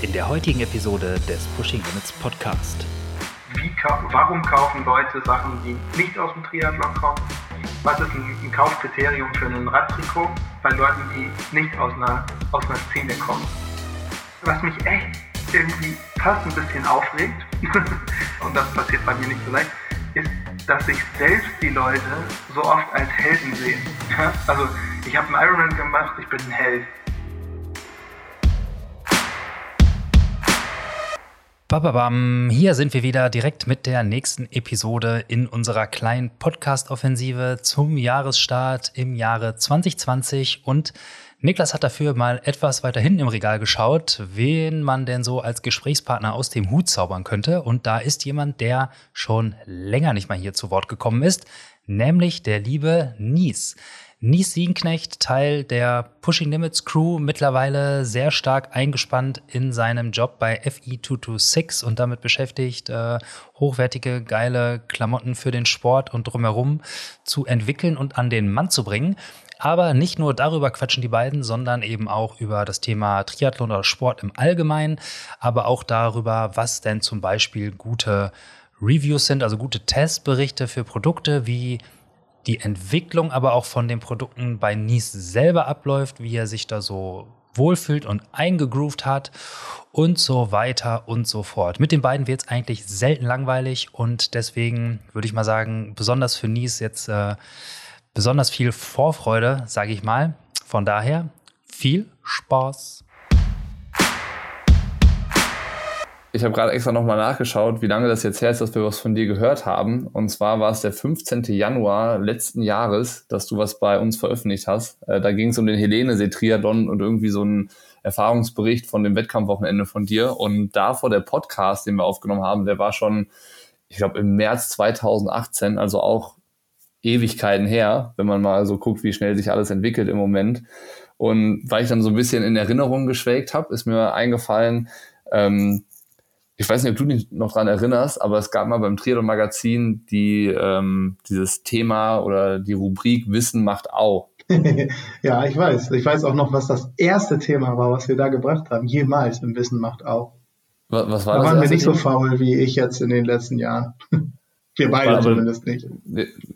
in der heutigen Episode des Pushing Limits Podcast. Wie, warum kaufen Leute Sachen, die nicht aus dem Triathlon kommen? Was ist ein, Kaufkriterium für ein Radtrikot bei Leuten, die nicht aus einer, aus einer Szene kommen? Was mich echt irgendwie fast ein bisschen aufregt, und das passiert bei mir nicht so leicht, ist, dass sich selbst die Leute so oft als Helden sehen. Also ich habe einen Ironman gemacht, ich bin ein Held. Bababam, hier sind wir wieder direkt mit der nächsten Episode in unserer kleinen Podcast-Offensive zum Jahresstart im Jahre 2020 und Niklas hat dafür mal etwas weiter hinten im Regal geschaut, wen man denn so als Gesprächspartner aus dem Hut zaubern könnte. Und da ist jemand, der schon länger nicht mal hier zu Wort gekommen ist, nämlich der liebe Nies. Nies Siegenknecht, Teil der Pushing Limits Crew, mittlerweile sehr stark eingespannt in seinem Job bei FE226 und damit beschäftigt, äh, hochwertige, geile Klamotten für den Sport und drumherum zu entwickeln und an den Mann zu bringen. Aber nicht nur darüber quatschen die beiden, sondern eben auch über das Thema Triathlon oder Sport im Allgemeinen, aber auch darüber, was denn zum Beispiel gute Reviews sind, also gute Testberichte für Produkte, wie die Entwicklung aber auch von den Produkten bei Nies selber abläuft, wie er sich da so wohlfühlt und eingegroovt hat und so weiter und so fort. Mit den beiden wird es eigentlich selten langweilig und deswegen würde ich mal sagen, besonders für Nies jetzt äh, besonders viel Vorfreude, sage ich mal. Von daher viel Spaß. Ich habe gerade extra nochmal nachgeschaut, wie lange das jetzt her ist, dass wir was von dir gehört haben. Und zwar war es der 15. Januar letzten Jahres, dass du was bei uns veröffentlicht hast. Äh, da ging es um den Helene-See-Triathlon und irgendwie so ein Erfahrungsbericht von dem Wettkampfwochenende von dir. Und davor der Podcast, den wir aufgenommen haben, der war schon, ich glaube, im März 2018, also auch Ewigkeiten her, wenn man mal so guckt, wie schnell sich alles entwickelt im Moment. Und weil ich dann so ein bisschen in Erinnerung geschwelgt habe, ist mir eingefallen, ähm, ich weiß nicht, ob du dich noch dran erinnerst, aber es gab mal beim Triathlon Magazin die, ähm, dieses Thema oder die Rubrik Wissen macht Au. ja, ich weiß. Ich weiß auch noch, was das erste Thema war, was wir da gebracht haben. Jemals im Wissen macht Au. Was, was war da das? waren wir nicht Thema? so faul wie ich jetzt in den letzten Jahren. Wir beide aber, zumindest nicht.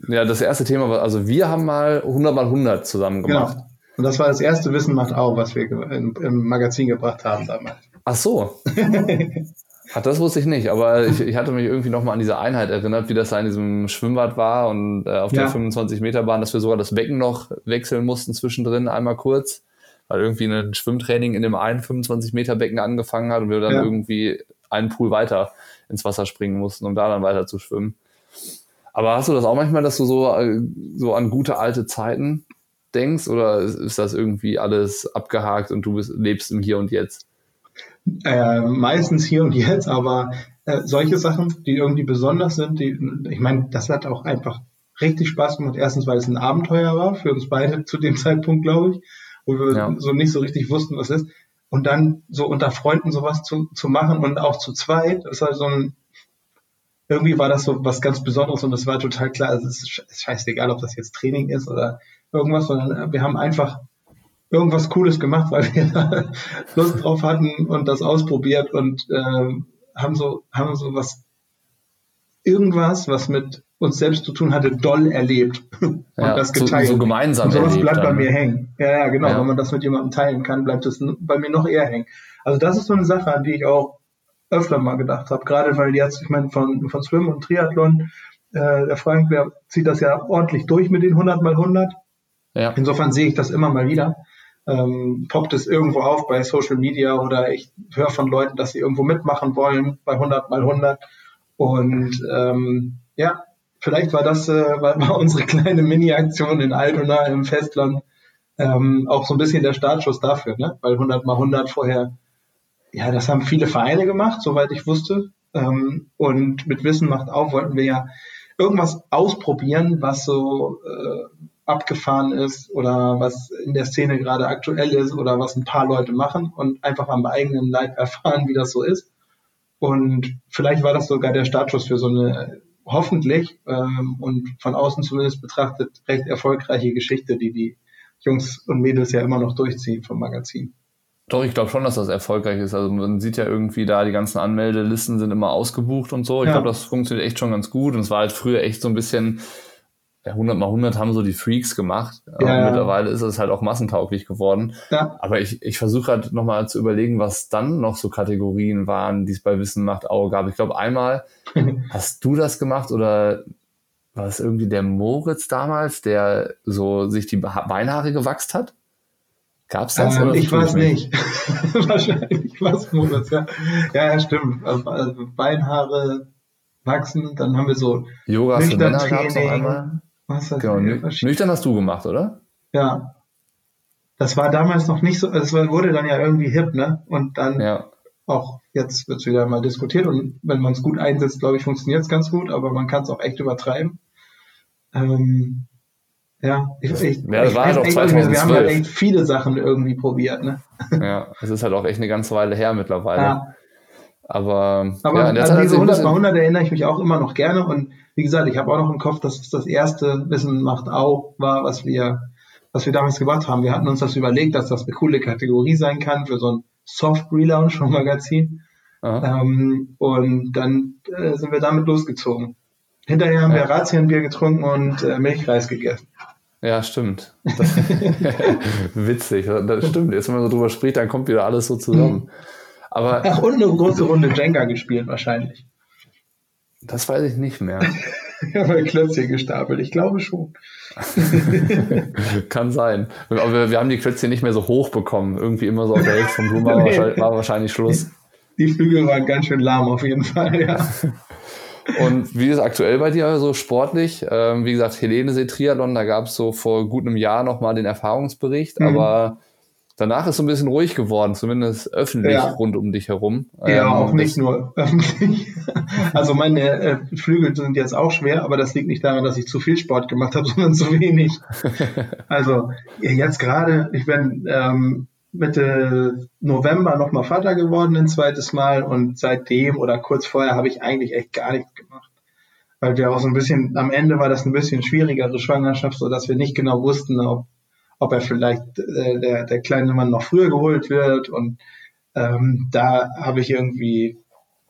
Ja, das erste Thema war, also wir haben mal 100 mal 100 zusammen genau. gemacht. Genau. Und das war das erste Wissen macht auch, was wir im, im Magazin gebracht haben damals. Ach so. Ach, das wusste ich nicht, aber ich, ich hatte mich irgendwie nochmal an diese Einheit erinnert, wie das da in diesem Schwimmbad war und äh, auf ja. der 25 Meter Bahn, dass wir sogar das Becken noch wechseln mussten zwischendrin, einmal kurz, weil irgendwie ein Schwimmtraining in dem einen 25 Meter Becken angefangen hat und wir dann ja. irgendwie einen Pool weiter ins Wasser springen mussten, um da dann weiter zu schwimmen. Aber hast du das auch manchmal, dass du so, äh, so an gute alte Zeiten denkst oder ist das irgendwie alles abgehakt und du bist, lebst im Hier und Jetzt? Äh, meistens hier und jetzt, aber äh, solche Sachen, die irgendwie besonders sind, die, ich meine, das hat auch einfach richtig Spaß gemacht. Erstens, weil es ein Abenteuer war für uns beide zu dem Zeitpunkt, glaube ich, wo wir ja. so nicht so richtig wussten, was ist. Und dann so unter Freunden sowas zu, zu machen und auch zu zweit, das war so ein, irgendwie war das so was ganz Besonderes und das war total klar. Also es ist scheißegal, ob das jetzt Training ist oder irgendwas, sondern wir haben einfach irgendwas Cooles gemacht, weil wir Lust drauf hatten und das ausprobiert und äh, haben so haben so was irgendwas, was mit uns selbst zu tun hatte, doll erlebt und ja, das geteilt. So, so gemeinsam. Und sowas bleibt dann. bei mir hängen. Ja, ja, genau. Ja. Wenn man das mit jemandem teilen kann, bleibt es bei mir noch eher hängen. Also das ist so eine Sache, an die ich auch öfter mal gedacht habe. Gerade weil jetzt, ich meine, von, von Swim und Triathlon, äh, der Frank, der zieht das ja ordentlich durch mit den 100 mal 100. Ja. Insofern sehe ich das immer mal wieder. Ähm, poppt es irgendwo auf bei Social Media oder ich höre von Leuten, dass sie irgendwo mitmachen wollen bei 100 mal 100. Und ähm, ja, vielleicht war das äh, war, unsere kleine Mini-Aktion in Altona im Festland ähm, auch so ein bisschen der Startschuss dafür, ne? weil 100 mal 100 vorher ja, das haben viele Vereine gemacht, soweit ich wusste. Ähm, und mit Wissen macht auch wollten wir ja irgendwas ausprobieren, was so äh, abgefahren ist oder was in der Szene gerade aktuell ist oder was ein paar Leute machen und einfach am eigenen Leib erfahren, wie das so ist. Und vielleicht war das sogar der Startschuss für so eine hoffentlich ähm, und von außen zumindest betrachtet recht erfolgreiche Geschichte, die die Jungs und Mädels ja immer noch durchziehen vom Magazin. Doch, ich glaube schon, dass das erfolgreich ist. Also man sieht ja irgendwie da, die ganzen Anmeldelisten sind immer ausgebucht und so. Ich ja. glaube, das funktioniert echt schon ganz gut. Und es war halt früher echt so ein bisschen, ja, 100 mal 100 haben so die Freaks gemacht. Ja. Mittlerweile ist es halt auch massentauglich geworden. Ja. Aber ich, ich versuche halt nochmal zu überlegen, was dann noch so Kategorien waren, die es bei Wissen macht Auge gab. Ich glaube, einmal hast du das gemacht oder war es irgendwie der Moritz damals, der so sich die Beinhaare gewachst hat? Gab es das? Ähm, ich weiß nicht. Wahrscheinlich war es Moritz, ja. Ja, ja, stimmt. Also, also Beinhaare wachsen, dann haben wir so Yoga für Männer gab es noch einmal. Was genau, nüchtern hast du gemacht, oder? Ja. Das war damals noch nicht so, es wurde dann ja irgendwie hip, ne? Und dann ja. auch jetzt wird es wieder mal diskutiert und wenn man es gut einsetzt, glaube ich, funktioniert es ganz gut, aber man kann es auch echt übertreiben. Ähm, ja, ich, ich, ja, das war halt auch 2012. Wir haben halt echt viele Sachen irgendwie probiert, ne? Ja, es ist halt auch echt eine ganze Weile her mittlerweile. Ja. Aber, Aber ja, an diese 100 mal 100 erinnere ich mich auch immer noch gerne und wie gesagt, ich habe auch noch im Kopf, dass es das erste Wissen macht auch war, was wir, was wir damals gemacht haben. Wir hatten uns das überlegt, dass das eine coole Kategorie sein kann für so ein Soft Relaunch vom Magazin. Ähm, und dann äh, sind wir damit losgezogen. Hinterher haben ja. wir Razienbier getrunken und äh, Milchreis gegessen. Ja, stimmt. witzig, das stimmt. Jetzt, wenn man so drüber spricht, dann kommt wieder alles so zusammen. Aber, Ach, und eine große Runde Jenga gespielt wahrscheinlich. Das weiß ich nicht mehr. ich habe Klötzchen gestapelt, ich glaube schon. Kann sein. Aber wir, wir, haben die Klötzchen nicht mehr so hoch bekommen. Irgendwie immer so auf der Hälfte vom Blumen war, wahrscheinlich, war wahrscheinlich Schluss. Die, die Flügel waren ganz schön lahm auf jeden Fall, ja. Und wie ist es aktuell bei dir so sportlich? Ähm, wie gesagt, Helene See Triathlon, da gab es so vor gut einem Jahr nochmal den Erfahrungsbericht, mhm. aber danach ist so ein bisschen ruhig geworden, zumindest öffentlich ja. rund um dich herum. Ja, ähm, auch nicht nur öffentlich. also meine äh, Flügel sind jetzt auch schwer, aber das liegt nicht daran, dass ich zu viel Sport gemacht habe, sondern zu wenig. also jetzt gerade, ich bin ähm, Mitte November nochmal Vater geworden, ein zweites Mal. Und seitdem oder kurz vorher habe ich eigentlich echt gar nichts gemacht. Weil wir auch so ein bisschen, am Ende war das ein bisschen schwierigere Schwangerschaft, so dass wir nicht genau wussten, ob, ob er vielleicht äh, der, der kleine Mann noch früher geholt wird. Und ähm, da habe ich irgendwie,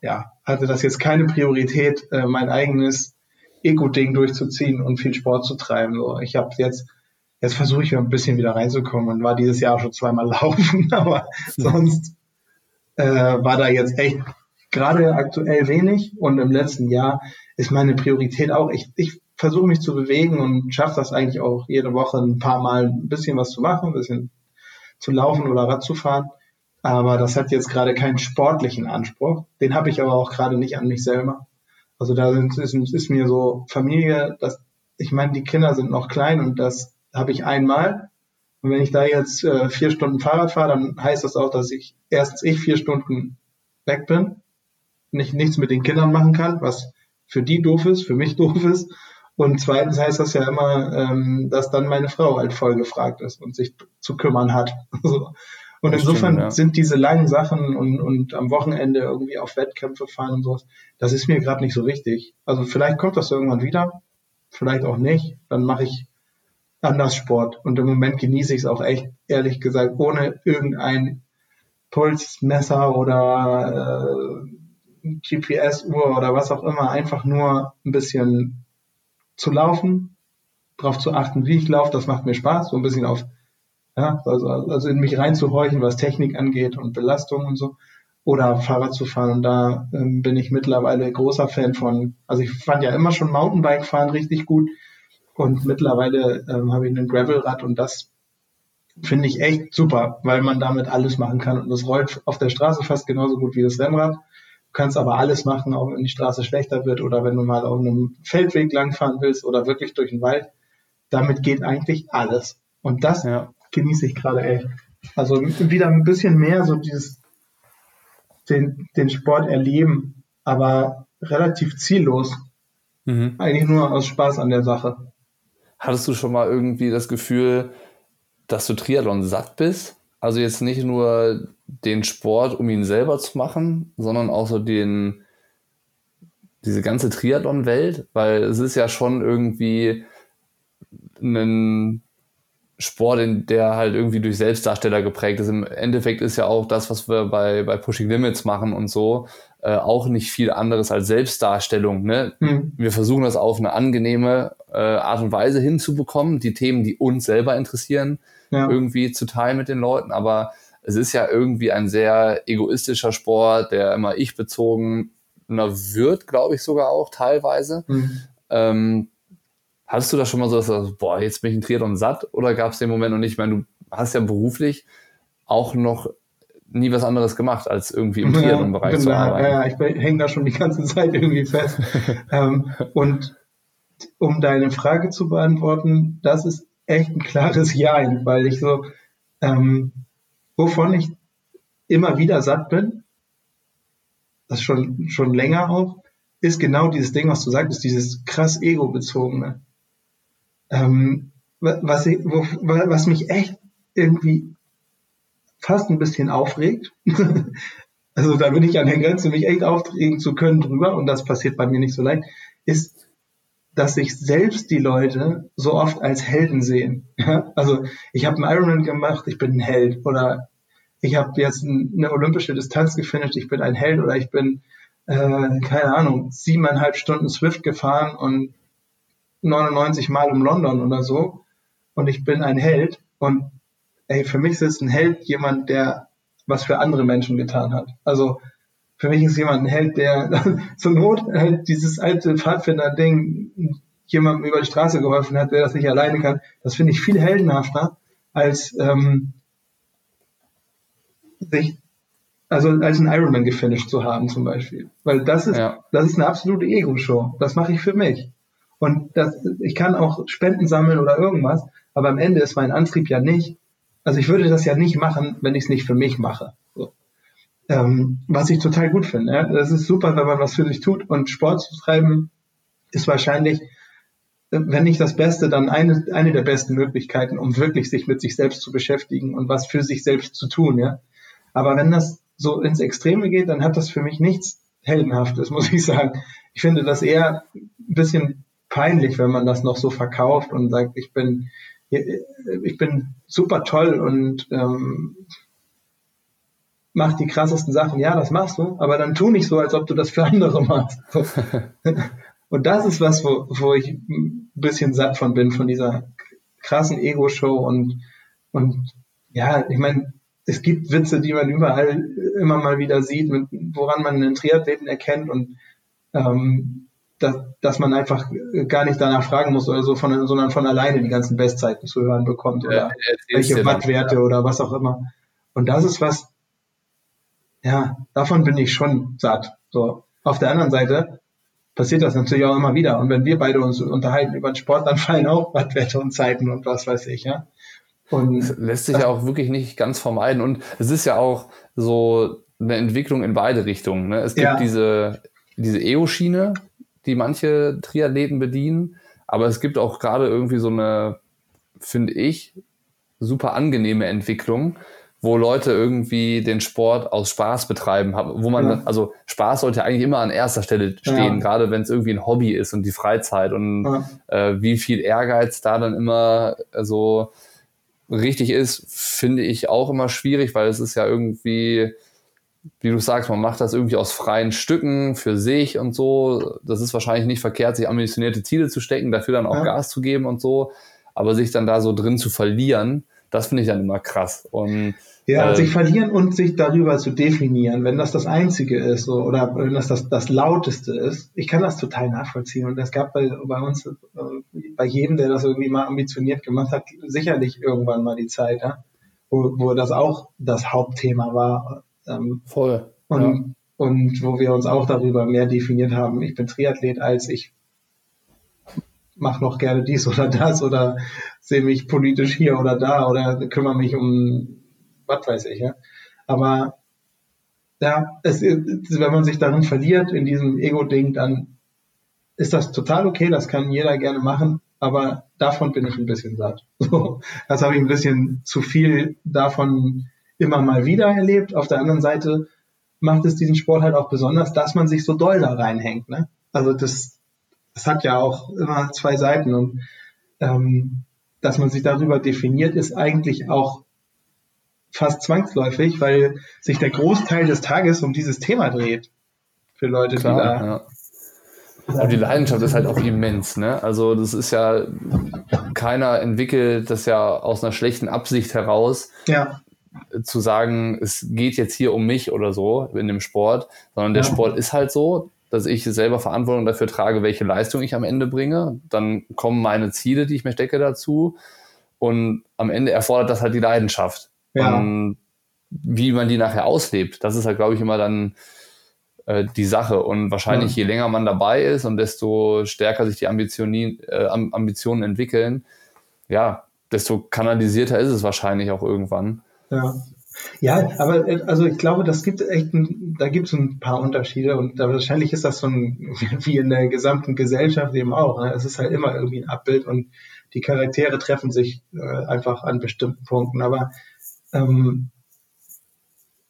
ja, hatte das jetzt keine Priorität, äh, mein eigenes Ego-Ding durchzuziehen und viel Sport zu treiben. So, ich habe jetzt Jetzt versuche ich ein bisschen wieder reinzukommen und war dieses Jahr schon zweimal laufen, aber sonst äh, war da jetzt echt gerade aktuell wenig und im letzten Jahr ist meine Priorität auch, ich, ich versuche mich zu bewegen und schaffe das eigentlich auch jede Woche ein paar Mal ein bisschen was zu machen, ein bisschen zu laufen oder Rad zu fahren. Aber das hat jetzt gerade keinen sportlichen Anspruch. Den habe ich aber auch gerade nicht an mich selber. Also da ist, ist, ist mir so Familie, dass ich meine, die Kinder sind noch klein und das habe ich einmal. Und wenn ich da jetzt äh, vier Stunden Fahrrad fahre, dann heißt das auch, dass ich erstens ich vier Stunden weg bin, nicht nichts mit den Kindern machen kann, was für die doof ist, für mich doof ist. Und zweitens heißt das ja immer, ähm, dass dann meine Frau halt voll gefragt ist und sich zu kümmern hat. und das insofern stimmt, ja. sind diese langen Sachen und, und am Wochenende irgendwie auf Wettkämpfe fahren und sowas, das ist mir gerade nicht so wichtig. Also vielleicht kommt das irgendwann wieder, vielleicht auch nicht. Dann mache ich anders Sport. Und im Moment genieße ich es auch echt, ehrlich gesagt, ohne irgendein Pulsmesser oder äh, GPS-Uhr oder was auch immer, einfach nur ein bisschen zu laufen, darauf zu achten, wie ich laufe, das macht mir Spaß, so ein bisschen auf, ja, also, also in mich reinzuhorchen, was Technik angeht und Belastung und so, oder Fahrrad zu fahren. Und da ähm, bin ich mittlerweile großer Fan von, also ich fand ja immer schon Mountainbike fahren richtig gut, und mittlerweile ähm, habe ich ein Gravelrad und das finde ich echt super, weil man damit alles machen kann. Und das rollt auf der Straße fast genauso gut wie das Rennrad. Du kannst aber alles machen, auch wenn die Straße schlechter wird oder wenn du mal auf einem Feldweg langfahren willst oder wirklich durch den Wald. Damit geht eigentlich alles. Und das ja. genieße ich gerade echt. Also wieder ein bisschen mehr so dieses, den, den Sport erleben, aber relativ ziellos. Mhm. Eigentlich nur aus Spaß an der Sache. Hattest du schon mal irgendwie das Gefühl, dass du Triathlon satt bist? Also jetzt nicht nur den Sport, um ihn selber zu machen, sondern auch so den, diese ganze Triathlon-Welt, weil es ist ja schon irgendwie ein, Sport, in der halt irgendwie durch Selbstdarsteller geprägt ist. Im Endeffekt ist ja auch das, was wir bei, bei Pushing Limits machen und so, äh, auch nicht viel anderes als Selbstdarstellung. Ne? Mhm. Wir versuchen das auf eine angenehme äh, Art und Weise hinzubekommen, die Themen, die uns selber interessieren, ja. irgendwie zu teilen mit den Leuten. Aber es ist ja irgendwie ein sehr egoistischer Sport, der immer ich bezogen wird, glaube ich sogar auch teilweise. Mhm. Ähm, Hattest du da schon mal so, dass du, boah, jetzt bin ich in Triathlon satt? Oder gab es den Moment noch nicht? Ich meine, du hast ja beruflich auch noch nie was anderes gemacht, als irgendwie im Triathlon-Bereich zu arbeiten. Ja, ich hänge da schon die ganze Zeit irgendwie fest. ähm, und um deine Frage zu beantworten, das ist echt ein klares Ja, weil ich so, ähm, wovon ich immer wieder satt bin, das schon, schon länger auch, ist genau dieses Ding, was du sagtest, dieses krass ego-bezogene. Ähm, was, ich, wo, was mich echt irgendwie fast ein bisschen aufregt. also da bin ich an der Grenze, mich echt aufregen zu können drüber, und das passiert bei mir nicht so leicht, ist, dass sich selbst die Leute so oft als Helden sehen. also ich habe einen Ironman gemacht, ich bin ein Held. Oder ich habe jetzt eine olympische Distanz gefinisht, ich bin ein Held. Oder ich bin, äh, keine Ahnung, siebeneinhalb Stunden Swift gefahren und 99 Mal um London oder so und ich bin ein Held und ey, für mich ist es ein Held jemand, der was für andere Menschen getan hat. Also für mich ist jemand ein Held, der zur Not halt dieses alte Pfadfinder-Ding jemandem über die Straße geholfen hat, der das nicht alleine kann. Das finde ich viel heldenhafter, als ähm, sich also als ein Ironman gefinisht zu haben zum Beispiel. Weil das ist, ja. das ist eine absolute Ego-Show. Das mache ich für mich. Und das, ich kann auch Spenden sammeln oder irgendwas, aber am Ende ist mein Antrieb ja nicht, also ich würde das ja nicht machen, wenn ich es nicht für mich mache. So. Ähm, was ich total gut finde. Ja? Das ist super, wenn man was für sich tut und Sport zu treiben ist wahrscheinlich, wenn nicht das Beste, dann eine, eine der besten Möglichkeiten, um wirklich sich mit sich selbst zu beschäftigen und was für sich selbst zu tun. Ja? Aber wenn das so ins Extreme geht, dann hat das für mich nichts Heldenhaftes, muss ich sagen. Ich finde das eher ein bisschen peinlich, wenn man das noch so verkauft und sagt, ich bin, ich bin super toll und ähm, mach die krassesten Sachen. Ja, das machst du, aber dann tu nicht so, als ob du das für andere machst. und das ist was, wo, wo ich ein bisschen satt von bin, von dieser krassen Ego-Show und, und ja, ich meine, es gibt Witze, die man überall immer mal wieder sieht, mit, woran man einen Triathleten erkennt und ähm, dass, dass man einfach gar nicht danach fragen muss oder so, von, sondern von alleine die ganzen Bestzeiten zu hören bekommt oder ja, welche Wattwerte oder was auch immer. Und das ist was, ja, davon bin ich schon satt. So. Auf der anderen Seite passiert das natürlich auch immer wieder. Und wenn wir beide uns unterhalten über den Sport, dann fallen auch Wattwerte und Zeiten und was weiß ich, ja. Und das lässt sich ja auch wirklich nicht ganz vermeiden. Und es ist ja auch so eine Entwicklung in beide Richtungen. Ne? Es gibt ja. diese, diese EO-Schiene, die manche Triathleten bedienen. Aber es gibt auch gerade irgendwie so eine, finde ich, super angenehme Entwicklung, wo Leute irgendwie den Sport aus Spaß betreiben, wo man, ja. also Spaß sollte eigentlich immer an erster Stelle stehen, ja. gerade wenn es irgendwie ein Hobby ist und die Freizeit und ja. äh, wie viel Ehrgeiz da dann immer so richtig ist, finde ich auch immer schwierig, weil es ist ja irgendwie, wie du sagst, man macht das irgendwie aus freien Stücken für sich und so. Das ist wahrscheinlich nicht verkehrt, sich ambitionierte Ziele zu stecken, dafür dann auch ja. Gas zu geben und so. Aber sich dann da so drin zu verlieren, das finde ich dann immer krass. Und ja, äh, sich verlieren und sich darüber zu definieren, wenn das das Einzige ist so, oder wenn das, das das Lauteste ist. Ich kann das total nachvollziehen und es gab bei, bei uns, äh, bei jedem, der das irgendwie mal ambitioniert gemacht hat, sicherlich irgendwann mal die Zeit, ja, wo, wo das auch das Hauptthema war ähm, Voll. Und, ja. und wo wir uns auch darüber mehr definiert haben, ich bin Triathlet als ich mache noch gerne dies oder das oder sehe mich politisch hier oder da oder kümmere mich um was weiß ich. Ja. Aber ja, es, wenn man sich darin verliert, in diesem Ego-Ding, dann ist das total okay, das kann jeder gerne machen, aber davon bin ich ein bisschen satt. So, das habe ich ein bisschen zu viel davon immer mal wieder erlebt. Auf der anderen Seite macht es diesen Sport halt auch besonders, dass man sich so doll da reinhängt. Ne? Also das, das hat ja auch immer zwei Seiten und ähm, dass man sich darüber definiert, ist eigentlich auch fast zwangsläufig, weil sich der Großteil des Tages um dieses Thema dreht. Für Leute, Klar, die da. Ja. Und die Leidenschaft ist halt auch immens, ne? Also das ist ja, keiner entwickelt das ja aus einer schlechten Absicht heraus. Ja. Zu sagen, es geht jetzt hier um mich oder so in dem Sport, sondern der. Sport ist halt so, dass ich selber Verantwortung dafür trage, welche Leistung ich am Ende bringe. Dann kommen meine Ziele, die ich mir stecke, dazu. Und am Ende erfordert das halt die Leidenschaft. Ja. Und wie man die nachher auslebt, das ist halt, glaube ich, immer dann äh, die Sache. Und wahrscheinlich, ja. je länger man dabei ist und desto stärker sich die Ambitionen, äh, Ambitionen entwickeln, ja, desto kanalisierter ist es wahrscheinlich auch irgendwann. Ja. Ja, aber äh, also ich glaube, das gibt echt, ein, da gibt es ein paar Unterschiede und wahrscheinlich ist das so ein, wie in der gesamten Gesellschaft eben auch. Ne? Es ist halt immer irgendwie ein Abbild und die Charaktere treffen sich äh, einfach an bestimmten Punkten. Aber ähm,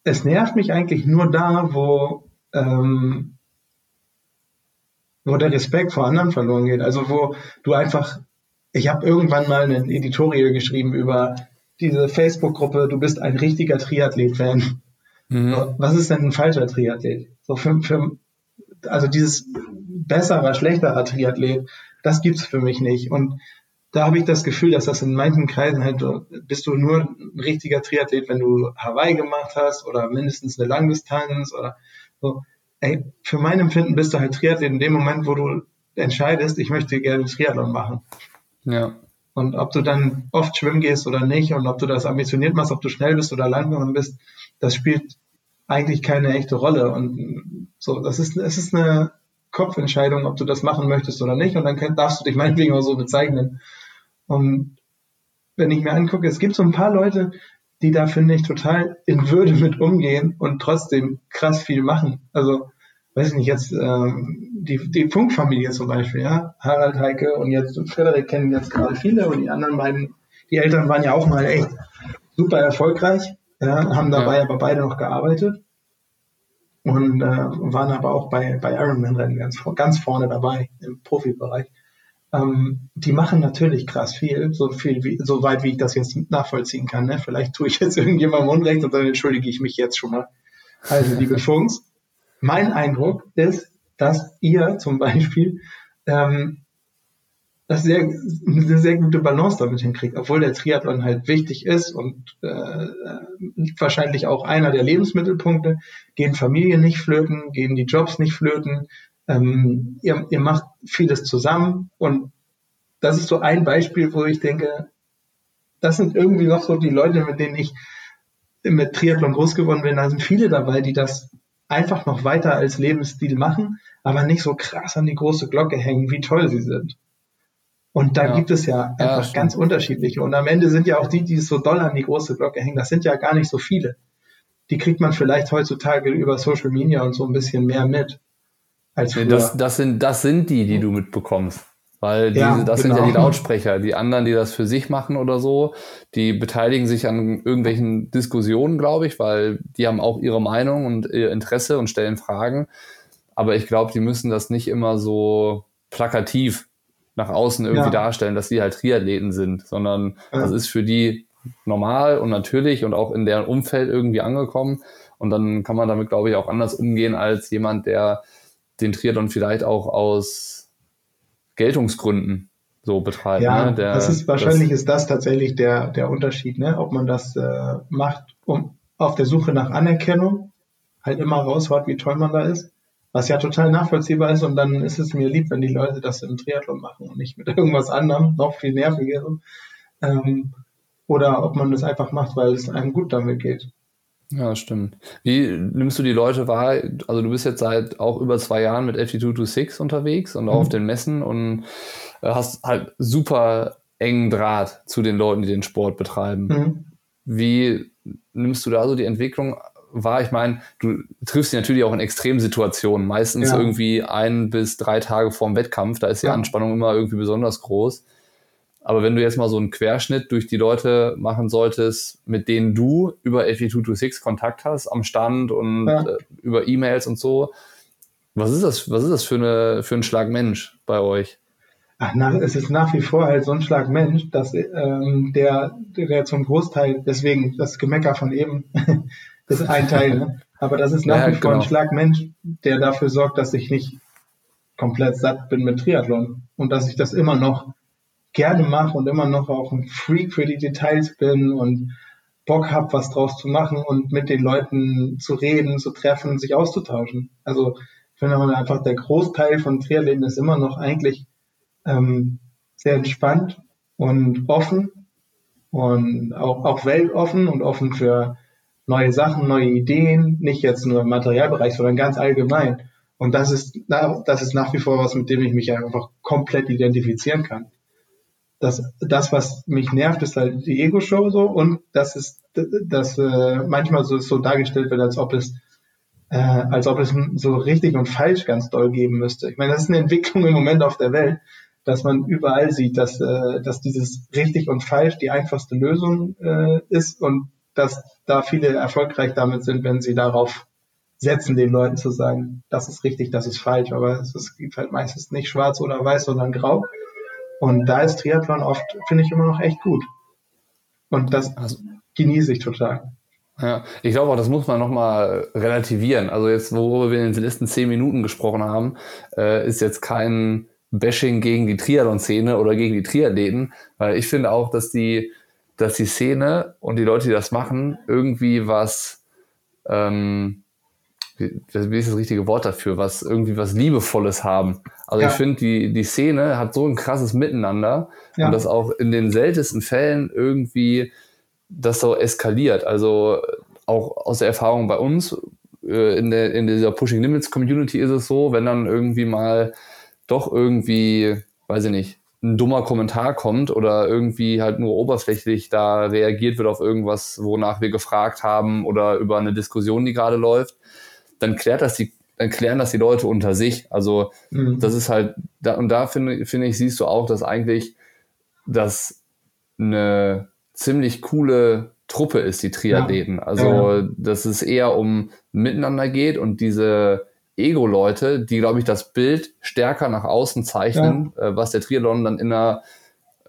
es nervt mich eigentlich nur da, wo, ähm, wo der Respekt vor anderen verloren geht. Also wo du einfach, ich habe irgendwann mal ein Editorial geschrieben über diese Facebook-Gruppe, du bist ein richtiger Triathlet-Fan. Mhm. Was ist denn ein falscher Triathlet? So für, für, also dieses besserer, schlechterer Triathlet, das gibt's für mich nicht. Und da habe ich das Gefühl, dass das in manchen Kreisen halt, bist du nur ein richtiger Triathlet, wenn du Hawaii gemacht hast oder mindestens eine Langdistanz oder so. Ey, für mein Empfinden bist du halt Triathlet in dem Moment, wo du entscheidest, ich möchte gerne Triathlon machen. Ja. Und ob du dann oft schwimmen gehst oder nicht und ob du das ambitioniert machst, ob du schnell bist oder langsam bist, das spielt eigentlich keine echte Rolle. Und so, das ist, es ist eine Kopfentscheidung, ob du das machen möchtest oder nicht. Und dann darfst du dich meinetwegen auch so bezeichnen. Und wenn ich mir angucke, es gibt so ein paar Leute, die da, finde ich, total in Würde mit umgehen und trotzdem krass viel machen. Also, weiß ich nicht, jetzt ähm, die, die Funkfamilie zum Beispiel, ja, Harald, Heike und jetzt Frederik kennen jetzt gerade viele und die anderen beiden, die Eltern waren ja auch mal echt super erfolgreich, ja, haben dabei ja. aber beide noch gearbeitet und äh, waren aber auch bei, bei Ironman-Rennen ganz, ganz vorne dabei im Profibereich. Ähm, die machen natürlich krass viel, so viel wie, so weit wie ich das jetzt nachvollziehen kann. Ne? Vielleicht tue ich jetzt irgendjemandem Unrecht und dann entschuldige ich mich jetzt schon mal. Also, liebe Funks, mein Eindruck ist, dass ihr zum Beispiel ähm, das sehr, eine sehr gute Balance damit hinkriegt, obwohl der Triathlon halt wichtig ist und äh, wahrscheinlich auch einer der Lebensmittelpunkte, gehen Familien nicht flöten, gehen die Jobs nicht flöten, ähm, ihr, ihr macht vieles zusammen und das ist so ein Beispiel, wo ich denke, das sind irgendwie noch so die Leute, mit denen ich mit Triathlon groß geworden bin. Da sind viele dabei, die das einfach noch weiter als Lebensstil machen, aber nicht so krass an die große Glocke hängen, wie toll sie sind. Und da ja. gibt es ja einfach ja, ganz unterschiedliche. Und am Ende sind ja auch die, die so doll an die große Glocke hängen, das sind ja gar nicht so viele. Die kriegt man vielleicht heutzutage über Social Media und so ein bisschen mehr mit. Als nee, das, das, sind, das sind die, die du mitbekommst. Weil diese, ja, das genau. sind ja die Lautsprecher. Die anderen, die das für sich machen oder so, die beteiligen sich an irgendwelchen Diskussionen, glaube ich, weil die haben auch ihre Meinung und ihr Interesse und stellen Fragen. Aber ich glaube, die müssen das nicht immer so plakativ nach außen irgendwie ja. darstellen, dass sie halt Triathleten sind, sondern ja. das ist für die normal und natürlich und auch in deren Umfeld irgendwie angekommen. Und dann kann man damit, glaube ich, auch anders umgehen als jemand, der den Triathlon vielleicht auch aus Geltungsgründen so betreibt. Ja, ne? der, das ist wahrscheinlich das, ist das tatsächlich der, der Unterschied, ne? ob man das äh, macht, um auf der Suche nach Anerkennung halt immer raushaut, wie toll man da ist, was ja total nachvollziehbar ist und dann ist es mir lieb, wenn die Leute das im Triathlon machen und nicht mit irgendwas anderem, noch viel nerviger. Ähm, oder ob man das einfach macht, weil es einem gut damit geht. Ja, stimmt. Wie nimmst du die Leute wahr? Also du bist jetzt seit auch über zwei Jahren mit FT226 unterwegs und auch mhm. auf den Messen und äh, hast halt super engen Draht zu den Leuten, die den Sport betreiben. Mhm. Wie nimmst du da so die Entwicklung wahr? Ich meine, du triffst sie natürlich auch in Extremsituationen, meistens ja. irgendwie ein bis drei Tage vorm Wettkampf, da ist die ja. Anspannung immer irgendwie besonders groß. Aber wenn du jetzt mal so einen Querschnitt durch die Leute machen solltest, mit denen du über FE226 Kontakt hast, am Stand und ja. äh, über E-Mails und so, was ist das, was ist das für, eine, für ein Schlag Mensch bei euch? ach, nach, es ist nach wie vor halt so ein Schlag Mensch, dass ähm, der, der zum Großteil, deswegen das Gemecker von eben ist ein Teil, ne? aber das ist nach ja, wie vor genau. ein Schlag Mensch, der dafür sorgt, dass ich nicht komplett satt bin mit Triathlon und dass ich das immer noch gerne mache und immer noch auch ein Freak für die Details bin und Bock habe, was draus zu machen und mit den Leuten zu reden, zu treffen, sich auszutauschen. Also ich finde einfach, der Großteil von Triathleten ist immer noch eigentlich ähm, sehr entspannt und offen und auch, auch weltoffen und offen für neue Sachen, neue Ideen, nicht jetzt nur im Materialbereich, sondern ganz allgemein. Und das ist, das ist nach wie vor was, mit dem ich mich einfach komplett identifizieren kann. Das, das was mich nervt, ist halt die Ego-Show so und das ist, dass äh, manchmal so, so dargestellt wird, als ob es äh, als ob es so richtig und falsch ganz doll geben müsste. Ich meine, das ist eine Entwicklung im Moment auf der Welt, dass man überall sieht, dass, äh, dass dieses richtig und falsch die einfachste Lösung äh, ist und dass da viele erfolgreich damit sind, wenn sie darauf setzen, den Leuten zu sagen, das ist richtig, das ist falsch, aber es gibt halt meistens nicht schwarz oder weiß, sondern grau. Und da ist Triathlon oft, finde ich, immer noch echt gut. Und das also, genieße ich total. Ja, ich glaube auch, das muss man nochmal relativieren. Also jetzt, worüber wir in den letzten zehn Minuten gesprochen haben, äh, ist jetzt kein Bashing gegen die Triathlon-Szene oder gegen die Triathleten, weil ich finde auch, dass die, dass die Szene und die Leute, die das machen, irgendwie was ähm, wie, ist das richtige Wort dafür, was irgendwie was Liebevolles haben. Also ja. ich finde, die, die Szene hat so ein krasses Miteinander ja. und das auch in den seltensten Fällen irgendwie das so eskaliert. Also auch aus der Erfahrung bei uns, äh, in, der, in dieser Pushing Limits Community ist es so, wenn dann irgendwie mal doch irgendwie, weiß ich nicht, ein dummer Kommentar kommt oder irgendwie halt nur oberflächlich da reagiert wird auf irgendwas, wonach wir gefragt haben oder über eine Diskussion, die gerade läuft, dann klärt das die, dann klären das die Leute unter sich. Also mhm. das ist halt, da, und da finde finde ich, siehst du auch, dass eigentlich das eine ziemlich coole Truppe ist, die Triathleten. Ja. Also, ja. dass es eher um Miteinander geht und diese Ego-Leute, die, glaube ich, das Bild stärker nach außen zeichnen, ja. äh, was der Triathlon dann in der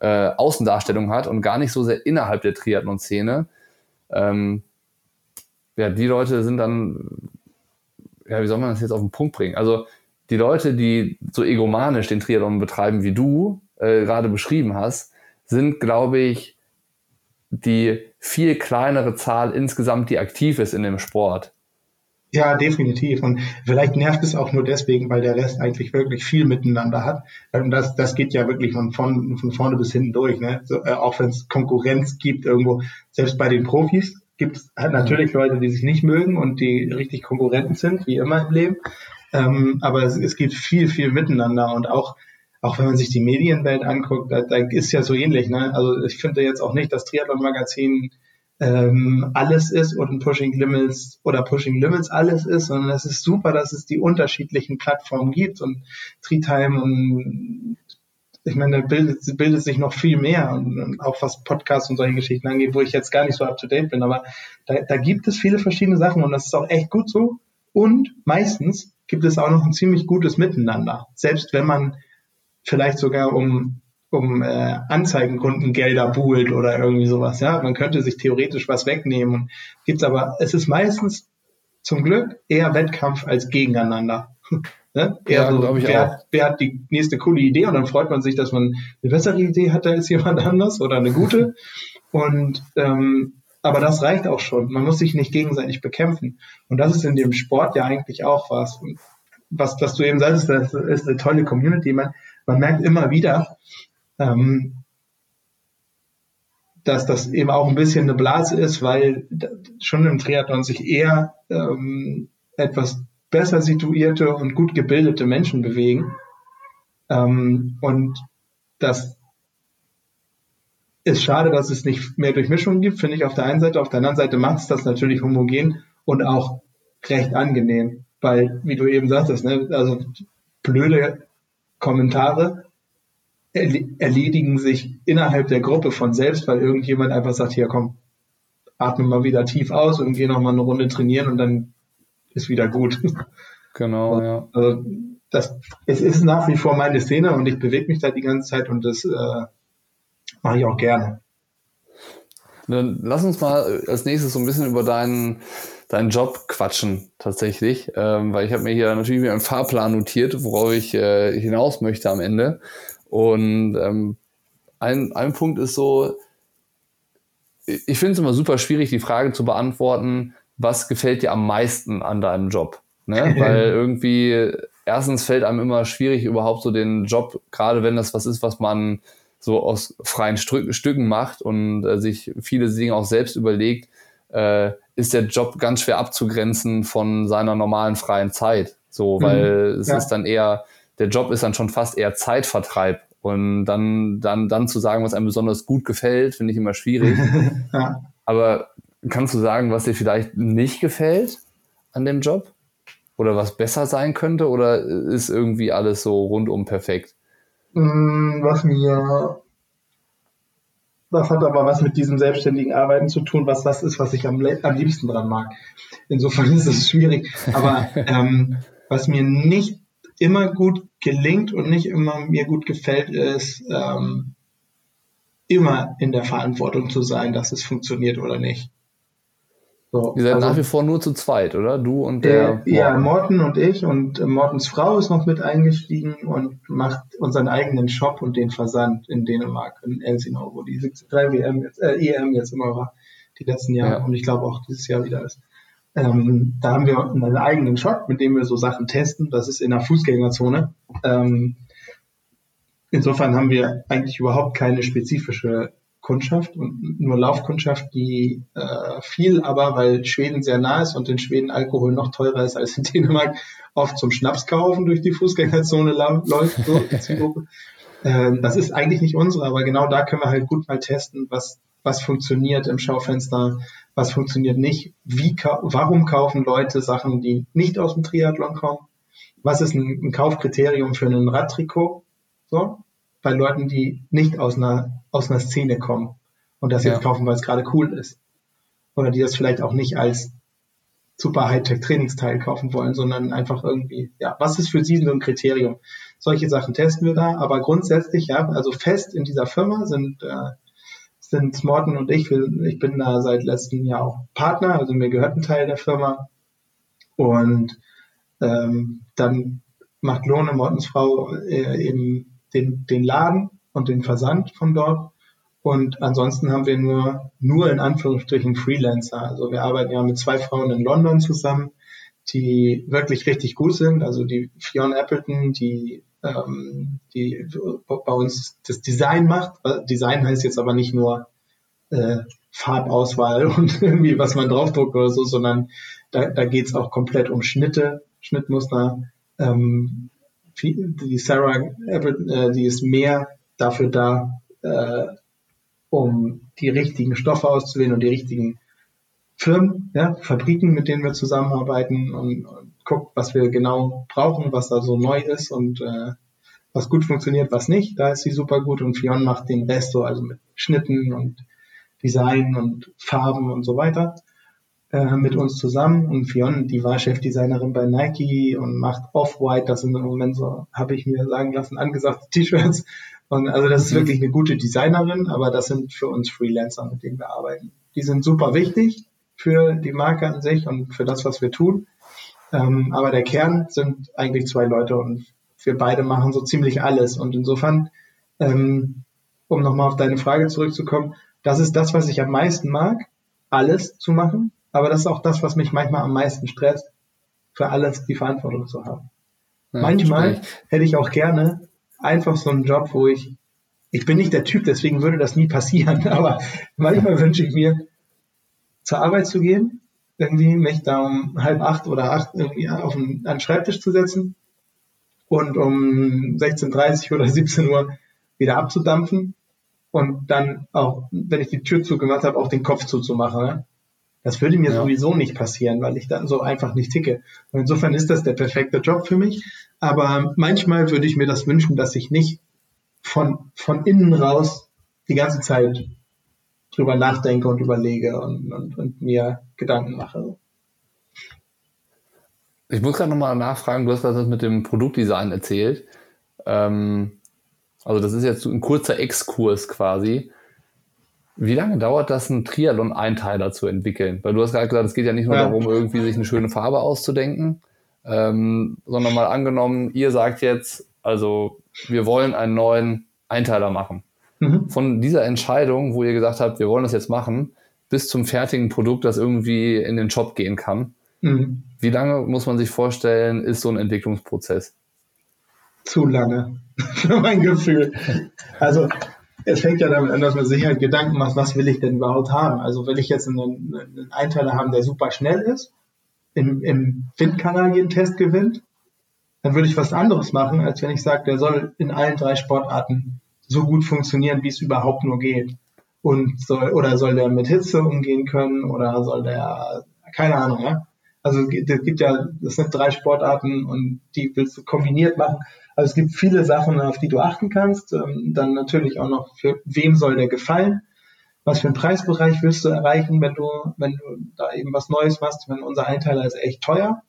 äh, Außendarstellung hat und gar nicht so sehr innerhalb der Triathlon-Szene. Ähm, ja, die Leute sind dann ja, wie soll man das jetzt auf den Punkt bringen? Also die Leute, die so egomanisch den Triathlon betreiben, wie du äh, gerade beschrieben hast, sind, glaube ich, die viel kleinere Zahl insgesamt, die aktiv ist in dem Sport. Ja, definitiv. Und vielleicht nervt es auch nur deswegen, weil der Rest eigentlich wirklich viel miteinander hat. Und das, das geht ja wirklich von, von, von vorne bis hinten durch. Ne? So, äh, auch wenn es Konkurrenz gibt irgendwo, selbst bei den Profis gibt es halt natürlich Leute, die sich nicht mögen und die richtig Konkurrenten sind, wie immer im Leben. Ähm, aber es, es gibt viel, viel miteinander und auch, auch wenn man sich die Medienwelt anguckt, da, da ist ja so ähnlich. Ne? Also ich finde jetzt auch nicht, dass Triathlon-Magazin ähm, alles ist und Pushing Limits oder Pushing Limits alles ist, sondern es ist super, dass es die unterschiedlichen Plattformen gibt und Treetime und ich meine, da bildet, bildet sich noch viel mehr, auch was Podcasts und solche Geschichten angeht, wo ich jetzt gar nicht so up to date bin, aber da, da gibt es viele verschiedene Sachen und das ist auch echt gut so. Und meistens gibt es auch noch ein ziemlich gutes Miteinander. Selbst wenn man vielleicht sogar um, um äh, Anzeigenkunden Gelder buhlt oder irgendwie sowas. Ja, man könnte sich theoretisch was wegnehmen. Gibt's aber, es ist meistens zum Glück eher Wettkampf als gegeneinander. Ne? Ja, so, wer, wer, hat die nächste coole Idee und dann freut man sich, dass man eine bessere Idee hat als jemand anders oder eine gute. Und ähm, aber das reicht auch schon. Man muss sich nicht gegenseitig bekämpfen. Und das ist in dem Sport ja eigentlich auch was. Was, was du eben sagst, das ist eine tolle Community. Man, man merkt immer wieder, ähm, dass das eben auch ein bisschen eine Blase ist, weil schon im Triathlon sich eher ähm, etwas besser situierte und gut gebildete Menschen bewegen. Ähm, und das ist schade, dass es nicht mehr Durchmischung gibt, finde ich auf der einen Seite. Auf der anderen Seite macht es das natürlich homogen und auch recht angenehm, weil, wie du eben sagtest, ne, also blöde Kommentare erledigen sich innerhalb der Gruppe von selbst, weil irgendjemand einfach sagt, hier komm, atme mal wieder tief aus und geh noch mal eine Runde trainieren und dann ist wieder gut. Genau, ja. Also das, es ist nach wie vor meine Szene und ich bewege mich da die ganze Zeit und das äh, mache ich auch gerne. Dann lass uns mal als nächstes so ein bisschen über deinen, deinen Job quatschen, tatsächlich. Ähm, weil ich habe mir hier natürlich wieder einen Fahrplan notiert, worauf ich äh, hinaus möchte am Ende. Und ähm, ein, ein Punkt ist so, ich finde es immer super schwierig, die Frage zu beantworten, was gefällt dir am meisten an deinem Job? Ne? Weil irgendwie, erstens fällt einem immer schwierig, überhaupt so den Job, gerade wenn das was ist, was man so aus freien Stück, Stücken macht und äh, sich viele Dinge auch selbst überlegt, äh, ist der Job ganz schwer abzugrenzen von seiner normalen freien Zeit. So, weil mhm, es ja. ist dann eher, der Job ist dann schon fast eher Zeitvertreib. Und dann, dann, dann zu sagen, was einem besonders gut gefällt, finde ich immer schwierig. ja. Aber kannst du sagen, was dir vielleicht nicht gefällt an dem Job? Oder was besser sein könnte? Oder ist irgendwie alles so rundum perfekt? Mm, was mir, das hat aber was mit diesem selbstständigen Arbeiten zu tun, was das ist, was ich am, am liebsten dran mag. Insofern ist es schwierig. Aber ähm, was mir nicht immer gut gelingt und nicht immer mir gut gefällt, ist ähm, immer in der Verantwortung zu sein, dass es funktioniert oder nicht. So, Ihr seid also, nach wie vor nur zu zweit, oder? Du und der. Äh, ja, Morten und ich und äh, Mortens Frau ist noch mit eingestiegen und macht unseren eigenen Shop und den Versand in Dänemark, in Elsinore, wo die 3 WM jetzt, äh, EM jetzt immer war, die letzten Jahre ja. und ich glaube auch dieses Jahr wieder ist. Ähm, da haben wir einen eigenen Shop, mit dem wir so Sachen testen. Das ist in der Fußgängerzone. Ähm, insofern haben wir eigentlich überhaupt keine spezifische Kundschaft und nur Laufkundschaft, die äh, viel aber, weil Schweden sehr nah ist und in Schweden Alkohol noch teurer ist als in Dänemark, oft zum Schnaps kaufen durch die Fußgängerzone läuft. So, äh, das ist eigentlich nicht unsere, aber genau da können wir halt gut mal testen, was, was funktioniert im Schaufenster, was funktioniert nicht, wie, warum kaufen Leute Sachen, die nicht aus dem Triathlon kommen, was ist ein, ein Kaufkriterium für ein Radtrikot, so, bei Leuten, die nicht aus einer, aus einer Szene kommen und das ja. jetzt kaufen, weil es gerade cool ist. Oder die das vielleicht auch nicht als super Hightech-Trainingsteil kaufen wollen, sondern einfach irgendwie, ja, was ist für sie so ein Kriterium? Solche Sachen testen wir da, aber grundsätzlich, ja, also fest in dieser Firma sind, äh, sind Morten und ich, ich bin da seit letztem Jahr auch Partner, also mir gehört ein Teil der Firma und ähm, dann macht Lohne, Mortens Frau, äh, eben den, den Laden und den Versand von dort. Und ansonsten haben wir nur, nur in Anführungsstrichen Freelancer. Also wir arbeiten ja mit zwei Frauen in London zusammen, die wirklich richtig gut sind. Also die Fionn Appleton, die, ähm, die bei uns das Design macht. Design heißt jetzt aber nicht nur äh, Farbauswahl und irgendwie was man draufdruckt oder so, sondern da, da geht es auch komplett um Schnitte, Schnittmuster, ähm, die Sarah Abbott, äh, die ist mehr dafür da, äh, um die richtigen Stoffe auszuwählen und die richtigen Firmen, ja, Fabriken, mit denen wir zusammenarbeiten und, und guckt, was wir genau brauchen, was da so neu ist und äh, was gut funktioniert, was nicht. Da ist sie super gut und Fion macht den Rest so, also mit Schnitten und Design und Farben und so weiter äh, mit uns zusammen und Fionn, die war Chefdesignerin bei Nike und macht Off-White, das sind im Moment so, habe ich mir sagen lassen, angesagte T-Shirts. Und also das ist mhm. wirklich eine gute Designerin, aber das sind für uns Freelancer, mit denen wir arbeiten. Die sind super wichtig für die Marke an sich und für das, was wir tun. Ähm, aber der Kern sind eigentlich zwei Leute und wir beide machen so ziemlich alles. Und insofern, ähm, um nochmal auf deine Frage zurückzukommen, das ist das, was ich am meisten mag, alles zu machen aber das ist auch das, was mich manchmal am meisten stresst, für alles die Verantwortung zu haben. Ja, manchmal hätte ich auch gerne einfach so einen Job, wo ich, ich bin nicht der Typ, deswegen würde das nie passieren, aber manchmal wünsche ich mir, zur Arbeit zu gehen, irgendwie mich da um halb acht oder acht irgendwie auf einen, an den Schreibtisch zu setzen und um 16.30 oder 17 Uhr wieder abzudampfen und dann auch, wenn ich die Tür zugemacht habe, auch den Kopf zuzumachen. Ne? Das würde mir ja. sowieso nicht passieren, weil ich dann so einfach nicht ticke. Und insofern ist das der perfekte Job für mich. Aber manchmal würde ich mir das wünschen, dass ich nicht von, von innen raus die ganze Zeit drüber nachdenke und überlege und, und, und mir Gedanken mache. Ich muss gerade nochmal nachfragen, du hast das mit dem Produktdesign erzählt. Ähm, also das ist jetzt ein kurzer Exkurs quasi. Wie lange dauert das, einen Triathlon-Einteiler zu entwickeln? Weil du hast gerade gesagt, es geht ja nicht nur ja. darum, irgendwie sich eine schöne Farbe auszudenken, ähm, sondern mal angenommen, ihr sagt jetzt, also wir wollen einen neuen Einteiler machen. Mhm. Von dieser Entscheidung, wo ihr gesagt habt, wir wollen das jetzt machen, bis zum fertigen Produkt, das irgendwie in den Shop gehen kann. Mhm. Wie lange muss man sich vorstellen, ist so ein Entwicklungsprozess? Zu lange, für mein Gefühl. Also es fängt ja damit an, dass man sich halt Gedanken macht, was will ich denn überhaupt haben? Also will ich jetzt einen, einen Einteiler haben, der super schnell ist, im, im Windkanalien-Test gewinnt, dann würde ich was anderes machen, als wenn ich sage, der soll in allen drei Sportarten so gut funktionieren, wie es überhaupt nur geht. Und soll, oder soll der mit Hitze umgehen können oder soll der, keine Ahnung, ja. Also es gibt ja, das sind drei Sportarten und die willst du kombiniert machen. Also es gibt viele Sachen, auf die du achten kannst. Ähm, dann natürlich auch noch, für wem soll der gefallen? Was für einen Preisbereich willst du erreichen, wenn du, wenn du da eben was Neues machst? Wenn unser Einteiler ist echt teuer.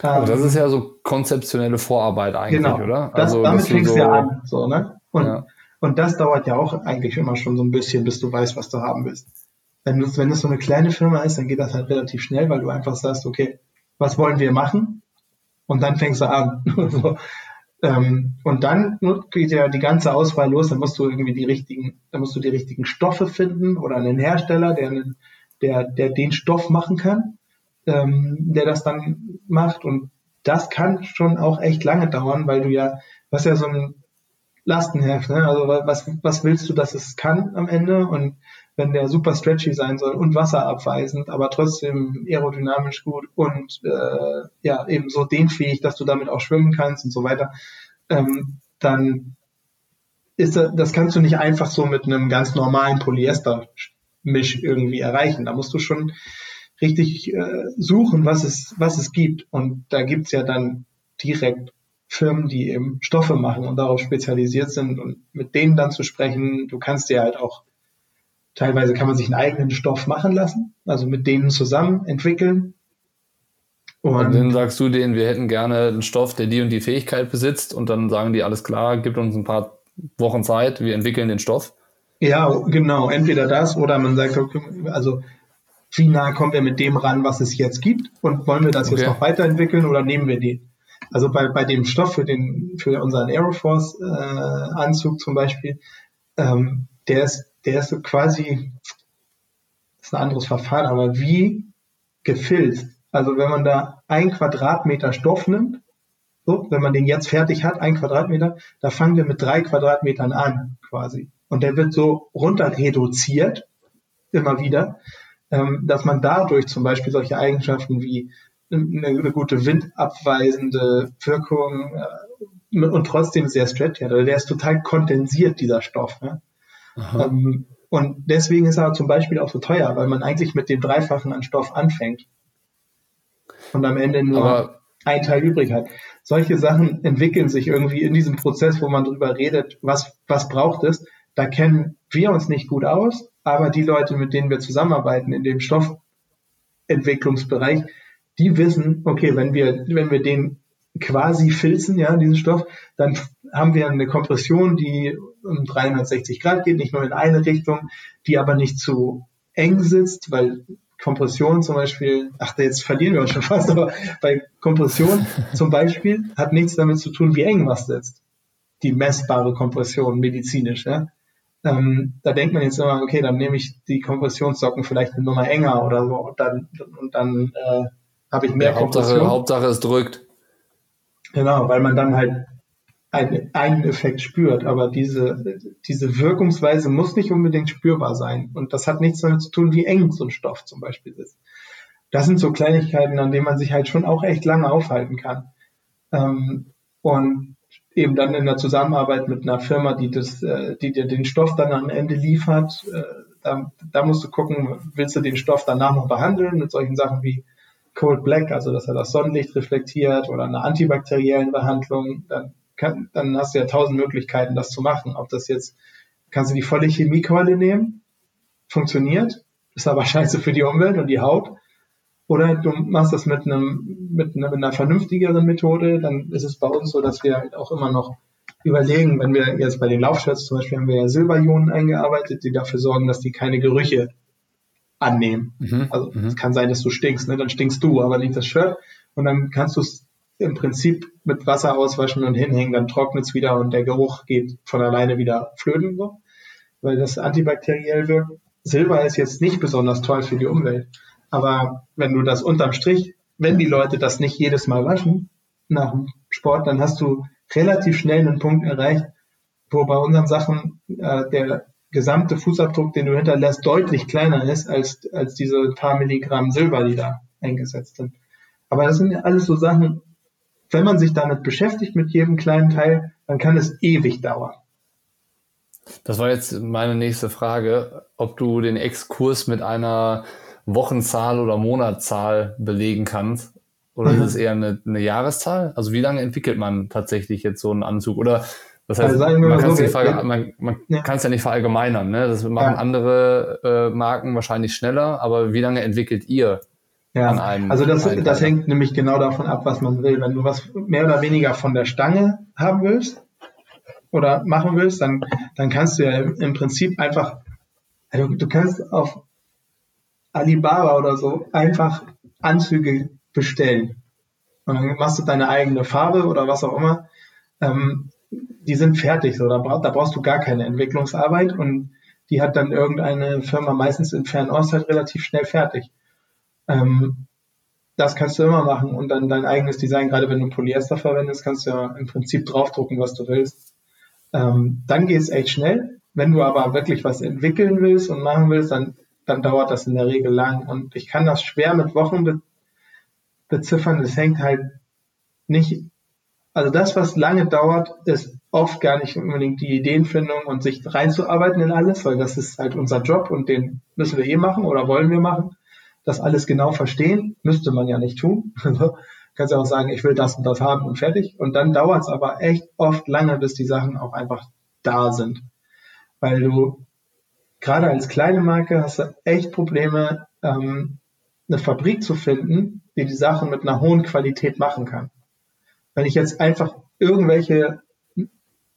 Aber das ist ja so konzeptionelle Vorarbeit eigentlich, genau. oder? Das, also, damit fängst du so, ja an, so, ne? Und, ja. und das dauert ja auch eigentlich immer schon so ein bisschen, bis du weißt, was du haben willst. Wenn es wenn so eine kleine Firma ist, dann geht das halt relativ schnell, weil du einfach sagst, okay, was wollen wir machen? Und dann fängst du an. so. Ähm, und dann geht ja die ganze Auswahl los, dann musst du irgendwie die richtigen, dann musst du die richtigen Stoffe finden oder einen Hersteller, der, einen, der, der den Stoff machen kann, ähm, der das dann macht. Und das kann schon auch echt lange dauern, weil du ja, was ja so ein Lastenheft, ne? Also was, was willst du, dass es kann am Ende? Und wenn der super stretchy sein soll und wasserabweisend, aber trotzdem aerodynamisch gut und äh, ja, eben so dehnfähig, dass du damit auch schwimmen kannst und so weiter, ähm, dann ist das, das kannst du nicht einfach so mit einem ganz normalen Polyester-Misch irgendwie erreichen. Da musst du schon richtig äh, suchen, was es, was es gibt. Und da gibt's ja dann direkt Firmen, die eben Stoffe machen und darauf spezialisiert sind und mit denen dann zu sprechen, du kannst dir halt auch Teilweise kann man sich einen eigenen Stoff machen lassen, also mit denen zusammen entwickeln. Und, und dann sagst du denen, wir hätten gerne einen Stoff, der die und die Fähigkeit besitzt und dann sagen die, alles klar, gibt uns ein paar Wochen Zeit, wir entwickeln den Stoff. Ja, genau, entweder das oder man sagt, also wie nah kommen wir mit dem ran, was es jetzt gibt und wollen wir das okay. jetzt noch weiterentwickeln oder nehmen wir die? Also bei, bei dem Stoff für den für unseren Aeroforce äh, Anzug zum Beispiel, ähm, der ist der ist so quasi, ist ein anderes Verfahren, aber wie gefilzt. Also wenn man da ein Quadratmeter Stoff nimmt, so, wenn man den jetzt fertig hat, ein Quadratmeter, da fangen wir mit drei Quadratmetern an, quasi. Und der wird so runter reduziert, immer wieder, ähm, dass man dadurch zum Beispiel solche Eigenschaften wie eine, eine gute windabweisende Wirkung äh, und trotzdem sehr stretchy hat. Also der ist total kondensiert, dieser Stoff. Ne? Ähm, und deswegen ist er zum Beispiel auch so teuer, weil man eigentlich mit dem Dreifachen an Stoff anfängt und am Ende nur Aber ein Teil übrig hat. Solche Sachen entwickeln sich irgendwie in diesem Prozess, wo man drüber redet, was, was braucht es. Da kennen wir uns nicht gut aus, aber die Leute, mit denen wir zusammenarbeiten in dem Stoffentwicklungsbereich, die wissen, okay, wenn wir, wenn wir den quasi filzen, ja, diesen Stoff, dann haben wir eine Kompression, die um 360 Grad geht, nicht nur in eine Richtung, die aber nicht zu eng sitzt, weil Kompression zum Beispiel, ach, jetzt verlieren wir uns schon fast, aber bei Kompression zum Beispiel hat nichts damit zu tun, wie eng was sitzt. Die messbare Kompression medizinisch, ja. Ähm, da denkt man jetzt immer, okay, dann nehme ich die Kompressionssocken vielleicht eine Nummer enger oder so und dann, und dann äh, habe ich mehr ja, Kompression. Hauptsache, Hauptsache es drückt. Genau, weil man dann halt einen, einen Effekt spürt, aber diese, diese Wirkungsweise muss nicht unbedingt spürbar sein. Und das hat nichts damit zu tun, wie eng so ein Stoff zum Beispiel ist. Das sind so Kleinigkeiten, an denen man sich halt schon auch echt lange aufhalten kann. Ähm, und eben dann in der Zusammenarbeit mit einer Firma, die das, äh, die dir den Stoff dann am Ende liefert, äh, da, da musst du gucken, willst du den Stoff danach noch behandeln mit solchen Sachen wie Cold Black, also dass er das Sonnenlicht reflektiert oder eine antibakteriellen Behandlung, dann, kann, dann hast du ja tausend Möglichkeiten, das zu machen. Ob das jetzt, kannst du die volle Chemiekeule nehmen, funktioniert, ist aber scheiße für die Umwelt und die Haut. Oder du machst das mit einem, mit einer, vernünftigeren Methode, dann ist es bei uns so, dass wir halt auch immer noch überlegen, wenn wir jetzt bei den Laufshirts zum Beispiel haben wir ja Silberionen eingearbeitet, die dafür sorgen, dass die keine Gerüche annehmen. Mhm. Also mhm. es kann sein, dass du stinkst, ne? dann stinkst du, aber nicht das Shirt. Und dann kannst du es im Prinzip mit Wasser auswaschen und hinhängen, dann trocknet es wieder und der Geruch geht von alleine wieder flöten, so, weil das antibakteriell wirkt. Silber ist jetzt nicht besonders toll für die Umwelt, aber wenn du das unterm Strich, wenn die Leute das nicht jedes Mal waschen nach dem Sport, dann hast du relativ schnell einen Punkt erreicht, wo bei unseren Sachen äh, der gesamte Fußabdruck, den du hinterlässt, deutlich kleiner ist als, als diese paar Milligramm Silber, die da eingesetzt sind. Aber das sind ja alles so Sachen, wenn man sich damit beschäftigt, mit jedem kleinen Teil, dann kann es ewig dauern. Das war jetzt meine nächste Frage, ob du den Exkurs mit einer Wochenzahl oder Monatszahl belegen kannst. Oder mhm. ist es eher eine, eine, Jahreszahl? Also wie lange entwickelt man tatsächlich jetzt so einen Anzug? Oder das heißt, also man kann es so, man, man ja. ja nicht verallgemeinern. Ne? Das machen ja. andere äh, Marken wahrscheinlich schneller, aber wie lange entwickelt ihr ja, einem. Also das, das hängt nämlich genau davon ab, was man will. Wenn du was mehr oder weniger von der Stange haben willst oder machen willst, dann, dann kannst du ja im Prinzip einfach, also du kannst auf Alibaba oder so einfach Anzüge bestellen. Und dann machst du deine eigene Farbe oder was auch immer. Ähm, die sind fertig, so da, brauch, da brauchst du gar keine Entwicklungsarbeit und die hat dann irgendeine Firma meistens in Fernost halt relativ schnell fertig. Ähm, das kannst du immer machen und dann dein eigenes Design, gerade wenn du Polyester verwendest, kannst du ja im Prinzip draufdrucken, was du willst. Ähm, dann geht es echt schnell. Wenn du aber wirklich was entwickeln willst und machen willst, dann, dann dauert das in der Regel lang. Und ich kann das schwer mit Wochen be beziffern. Es hängt halt nicht, also das, was lange dauert, ist oft gar nicht unbedingt die Ideenfindung und sich reinzuarbeiten in alles, weil das ist halt unser Job und den müssen wir eh machen oder wollen wir machen das alles genau verstehen. Müsste man ja nicht tun. Also, kannst ja auch sagen, ich will das und das haben und fertig. Und dann dauert es aber echt oft lange, bis die Sachen auch einfach da sind. Weil du gerade als kleine Marke hast du echt Probleme, ähm, eine Fabrik zu finden, die die Sachen mit einer hohen Qualität machen kann. Wenn ich jetzt einfach irgendwelche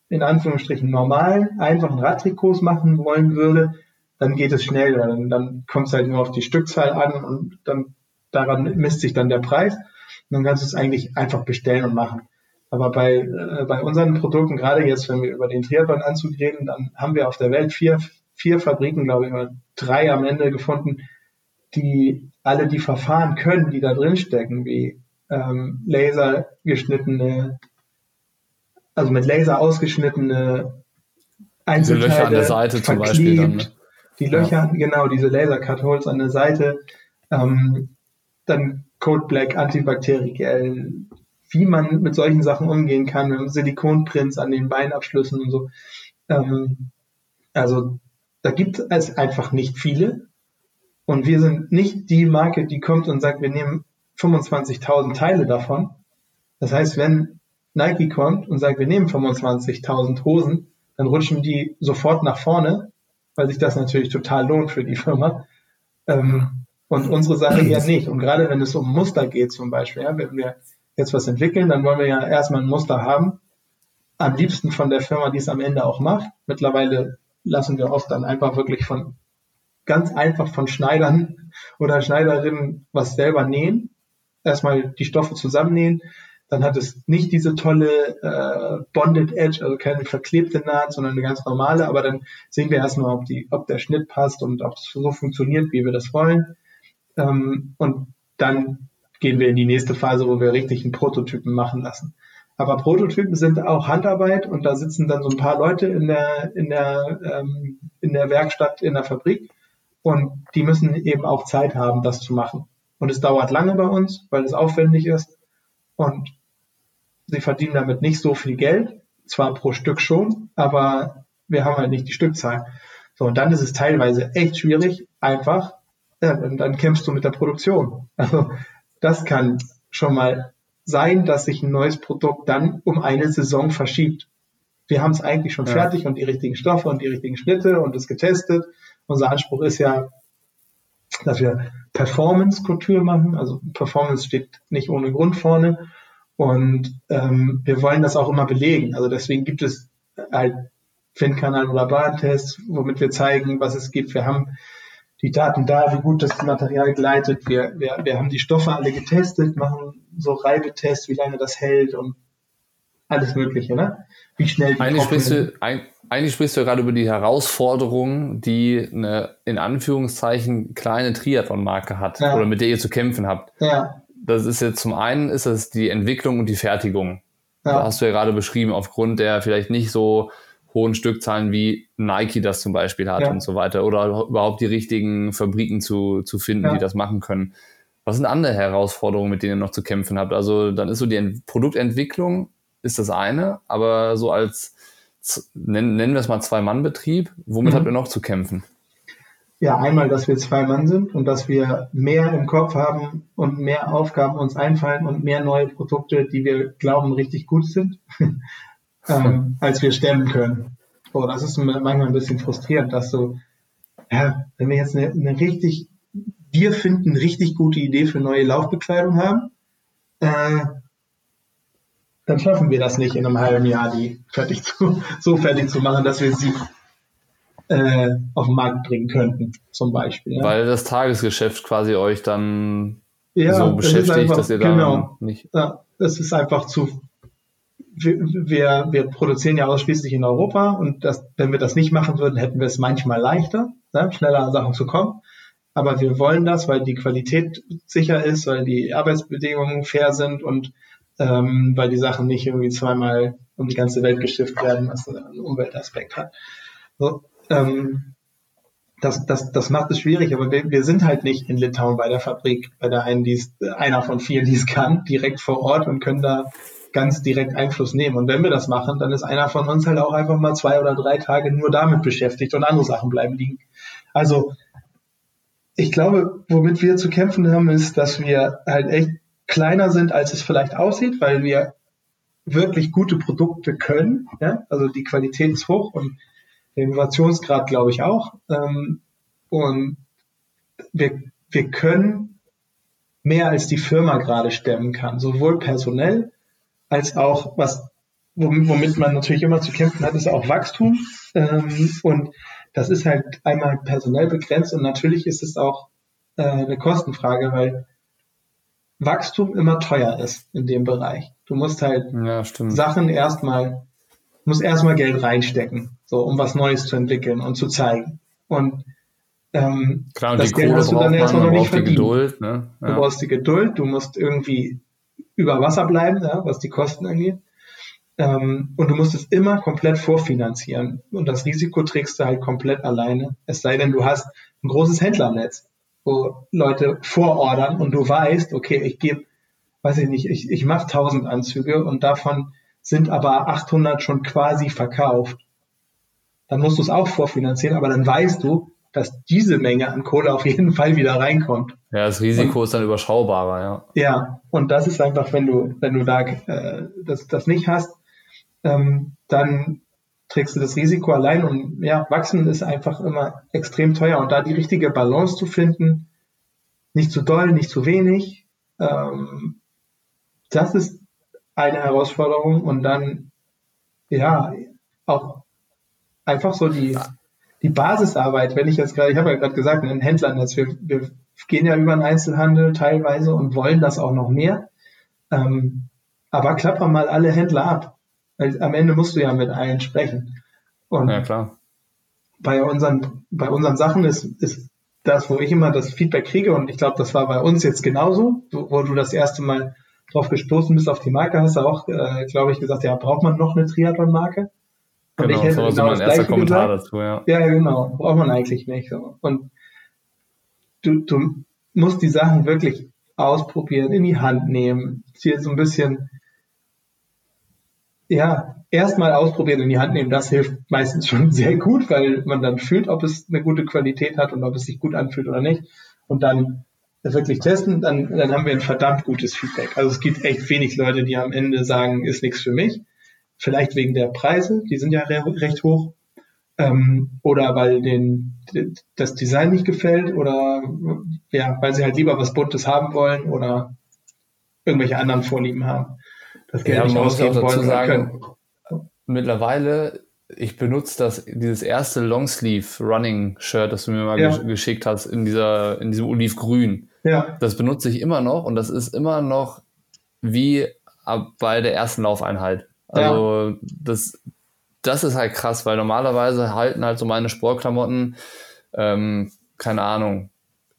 in Anführungsstrichen normalen, einfachen Radtrikots machen wollen würde, dann geht es schnell. Dann, dann kommt es halt nur auf die Stückzahl an und dann daran misst sich dann der Preis. Und dann kannst du es eigentlich einfach bestellen und machen. Aber bei, äh, bei unseren Produkten, gerade jetzt, wenn wir über den Triathlon-Anzug reden, dann haben wir auf der Welt vier, vier Fabriken, glaube ich, oder drei am Ende gefunden, die alle die Verfahren können, die da drin stecken, wie ähm, Laser geschnittene, also mit Laser ausgeschnittene Einzelteile. Diese Löcher an der Seite zum Beispiel dann. Ne? Die Löcher, ja. genau, diese Laser-Cut-Holes an der Seite, ähm, dann Code Black, antibakteriell, wie man mit solchen Sachen umgehen kann, Silikonprints an den Beinabschlüssen und so. Ähm, also da gibt es einfach nicht viele. Und wir sind nicht die Marke, die kommt und sagt, wir nehmen 25.000 Teile davon. Das heißt, wenn Nike kommt und sagt, wir nehmen 25.000 Hosen, dann rutschen die sofort nach vorne weil sich das natürlich total lohnt für die Firma. Ähm, und unsere Sache eher nicht. Und gerade wenn es um Muster geht zum Beispiel, ja, wenn wir jetzt was entwickeln, dann wollen wir ja erstmal ein Muster haben. Am liebsten von der Firma, die es am Ende auch macht. Mittlerweile lassen wir oft dann einfach wirklich von ganz einfach von Schneidern oder Schneiderinnen was selber nähen. Erstmal die Stoffe zusammennähen, dann hat es nicht diese tolle äh, Bonded Edge, also keine verklebte Naht, sondern eine ganz normale. Aber dann sehen wir erstmal, ob, die, ob der Schnitt passt und ob es so funktioniert, wie wir das wollen. Ähm, und dann gehen wir in die nächste Phase, wo wir richtig einen Prototypen machen lassen. Aber Prototypen sind auch Handarbeit und da sitzen dann so ein paar Leute in der, in der, ähm, in der Werkstatt, in der Fabrik und die müssen eben auch Zeit haben, das zu machen. Und es dauert lange bei uns, weil es aufwendig ist. Und sie verdienen damit nicht so viel Geld, zwar pro Stück schon, aber wir haben halt nicht die Stückzahl. So, und dann ist es teilweise echt schwierig, einfach, ja, und dann kämpfst du mit der Produktion. Also, das kann schon mal sein, dass sich ein neues Produkt dann um eine Saison verschiebt. Wir haben es eigentlich schon ja. fertig und die richtigen Stoffe und die richtigen Schnitte und es getestet. Unser Anspruch ist ja, dass wir Performance-Kultur machen. Also Performance steht nicht ohne Grund vorne. Und ähm, wir wollen das auch immer belegen. Also deswegen gibt es halt Fin-Kanal oder Bahntests, womit wir zeigen, was es gibt. Wir haben die Daten da, wie gut das Material gleitet. Wir, wir, wir haben die Stoffe alle getestet, machen so Reibetests, wie lange das hält und alles Mögliche, ne? Wie schnell die eigentlich sprichst, du, ein, eigentlich sprichst du gerade über die Herausforderungen, die eine in Anführungszeichen kleine Triathlon-Marke hat ja. oder mit der ihr zu kämpfen habt. Ja. Das ist jetzt zum einen ist das die Entwicklung und die Fertigung. Ja. Da hast du ja gerade beschrieben, aufgrund der vielleicht nicht so hohen Stückzahlen wie Nike das zum Beispiel hat ja. und so weiter oder überhaupt die richtigen Fabriken zu, zu finden, ja. die das machen können. Was sind andere Herausforderungen, mit denen ihr noch zu kämpfen habt? Also dann ist so die Produktentwicklung ist das eine, aber so als, nennen, nennen wir es mal Zwei-Mann-Betrieb, womit mhm. habt ihr noch zu kämpfen? Ja, einmal, dass wir zwei Mann sind und dass wir mehr im Kopf haben und mehr Aufgaben uns einfallen und mehr neue Produkte, die wir glauben richtig gut sind, ähm, als wir stemmen können. So, das ist manchmal ein bisschen frustrierend, dass so, ja, wenn wir jetzt eine, eine richtig, wir finden richtig gute Idee für neue Laufbekleidung haben, äh, dann schaffen wir das nicht in einem halben Jahr, die fertig zu, so fertig zu machen, dass wir sie äh, auf den Markt bringen könnten, zum Beispiel. Ja. Weil das Tagesgeschäft quasi euch dann ja, so beschäftigt, einfach, dass ihr da genau, nicht. Ja, es ist einfach zu. Wir, wir, wir produzieren ja ausschließlich in Europa und das, wenn wir das nicht machen würden, hätten wir es manchmal leichter, ne, schneller an Sachen zu kommen. Aber wir wollen das, weil die Qualität sicher ist, weil die Arbeitsbedingungen fair sind und ähm, weil die Sachen nicht irgendwie zweimal um die ganze Welt geschifft werden, was einen Umweltaspekt hat. So, ähm, das, das, das macht es schwierig, aber wir, wir sind halt nicht in Litauen bei der Fabrik, bei der einen, die es, einer von vielen, die es kann, direkt vor Ort und können da ganz direkt Einfluss nehmen. Und wenn wir das machen, dann ist einer von uns halt auch einfach mal zwei oder drei Tage nur damit beschäftigt und andere Sachen bleiben liegen. Also ich glaube, womit wir zu kämpfen haben, ist, dass wir halt echt kleiner sind, als es vielleicht aussieht, weil wir wirklich gute Produkte können. Ja? Also die Qualität ist hoch und der Innovationsgrad, glaube ich, auch. Ähm, und wir, wir können mehr als die Firma gerade stemmen kann, sowohl personell als auch was, womit man natürlich immer zu kämpfen hat, ist auch Wachstum. Ähm, und das ist halt einmal personell begrenzt und natürlich ist es auch äh, eine Kostenfrage, weil Wachstum immer teuer ist in dem Bereich. Du musst halt ja, Sachen erstmal, musst erstmal Geld reinstecken, so um was Neues zu entwickeln und zu zeigen. Und ähm, Klar, und das Geld hast du dann erstmal noch nicht verdient. Geduld, ne? ja. Du brauchst die Geduld, du musst irgendwie über Wasser bleiben, ja, was die Kosten angeht. Ähm, und du musst es immer komplett vorfinanzieren. Und das Risiko trägst du halt komplett alleine. Es sei denn, du hast ein großes Händlernetz wo Leute vorordern und du weißt, okay, ich gebe, weiß ich nicht, ich, ich mache 1000 Anzüge und davon sind aber 800 schon quasi verkauft. Dann musst du es auch vorfinanzieren, aber dann weißt du, dass diese Menge an Kohle auf jeden Fall wieder reinkommt. Ja, das Risiko und, ist dann überschaubarer, ja. Ja, und das ist einfach, wenn du, wenn du da äh, das, das nicht hast, ähm, dann trägst du das Risiko allein und ja, wachsen ist einfach immer extrem teuer und da die richtige Balance zu finden, nicht zu doll, nicht zu wenig, ähm, das ist eine Herausforderung und dann ja auch einfach so die die Basisarbeit, wenn ich jetzt gerade, ich habe ja gerade gesagt, ein Händlernetz, wir, wir gehen ja über den Einzelhandel teilweise und wollen das auch noch mehr. Ähm, aber klappern mal alle Händler ab. Weil am Ende musst du ja mit allen sprechen. Und ja, klar. Bei unseren, bei unseren Sachen ist, ist das, wo ich immer das Feedback kriege, und ich glaube, das war bei uns jetzt genauso, wo du das erste Mal drauf gestoßen bist auf die Marke, hast du auch, äh, glaube ich, gesagt, ja, braucht man noch eine Triathlon-Marke? Und genau, ich hätte das war genau so mein erster Kommentar gesagt. dazu, ja. Ja, genau, braucht man eigentlich nicht. So. Und du, du musst die Sachen wirklich ausprobieren, in die Hand nehmen, hier so ein bisschen ja, erstmal ausprobieren in die Hand nehmen, das hilft meistens schon sehr gut, weil man dann fühlt, ob es eine gute Qualität hat und ob es sich gut anfühlt oder nicht. Und dann wirklich testen, dann, dann haben wir ein verdammt gutes Feedback. Also es gibt echt wenig Leute, die am Ende sagen, ist nichts für mich. Vielleicht wegen der Preise, die sind ja re recht hoch. ähm, oder weil den das Design nicht gefällt oder ja, weil sie halt lieber was Buntes haben wollen oder irgendwelche anderen Vorlieben haben. Das Geld ja, nicht ausgeben wollen sagen, können. Mittlerweile, ich benutze das, dieses erste Longsleeve Running Shirt, das du mir mal ja. geschickt hast, in dieser, in diesem Olivgrün. Ja. Das benutze ich immer noch und das ist immer noch wie bei der ersten Laufeinheit. Also ja. das, das ist halt krass, weil normalerweise halten halt so meine Sportklamotten, ähm, keine Ahnung,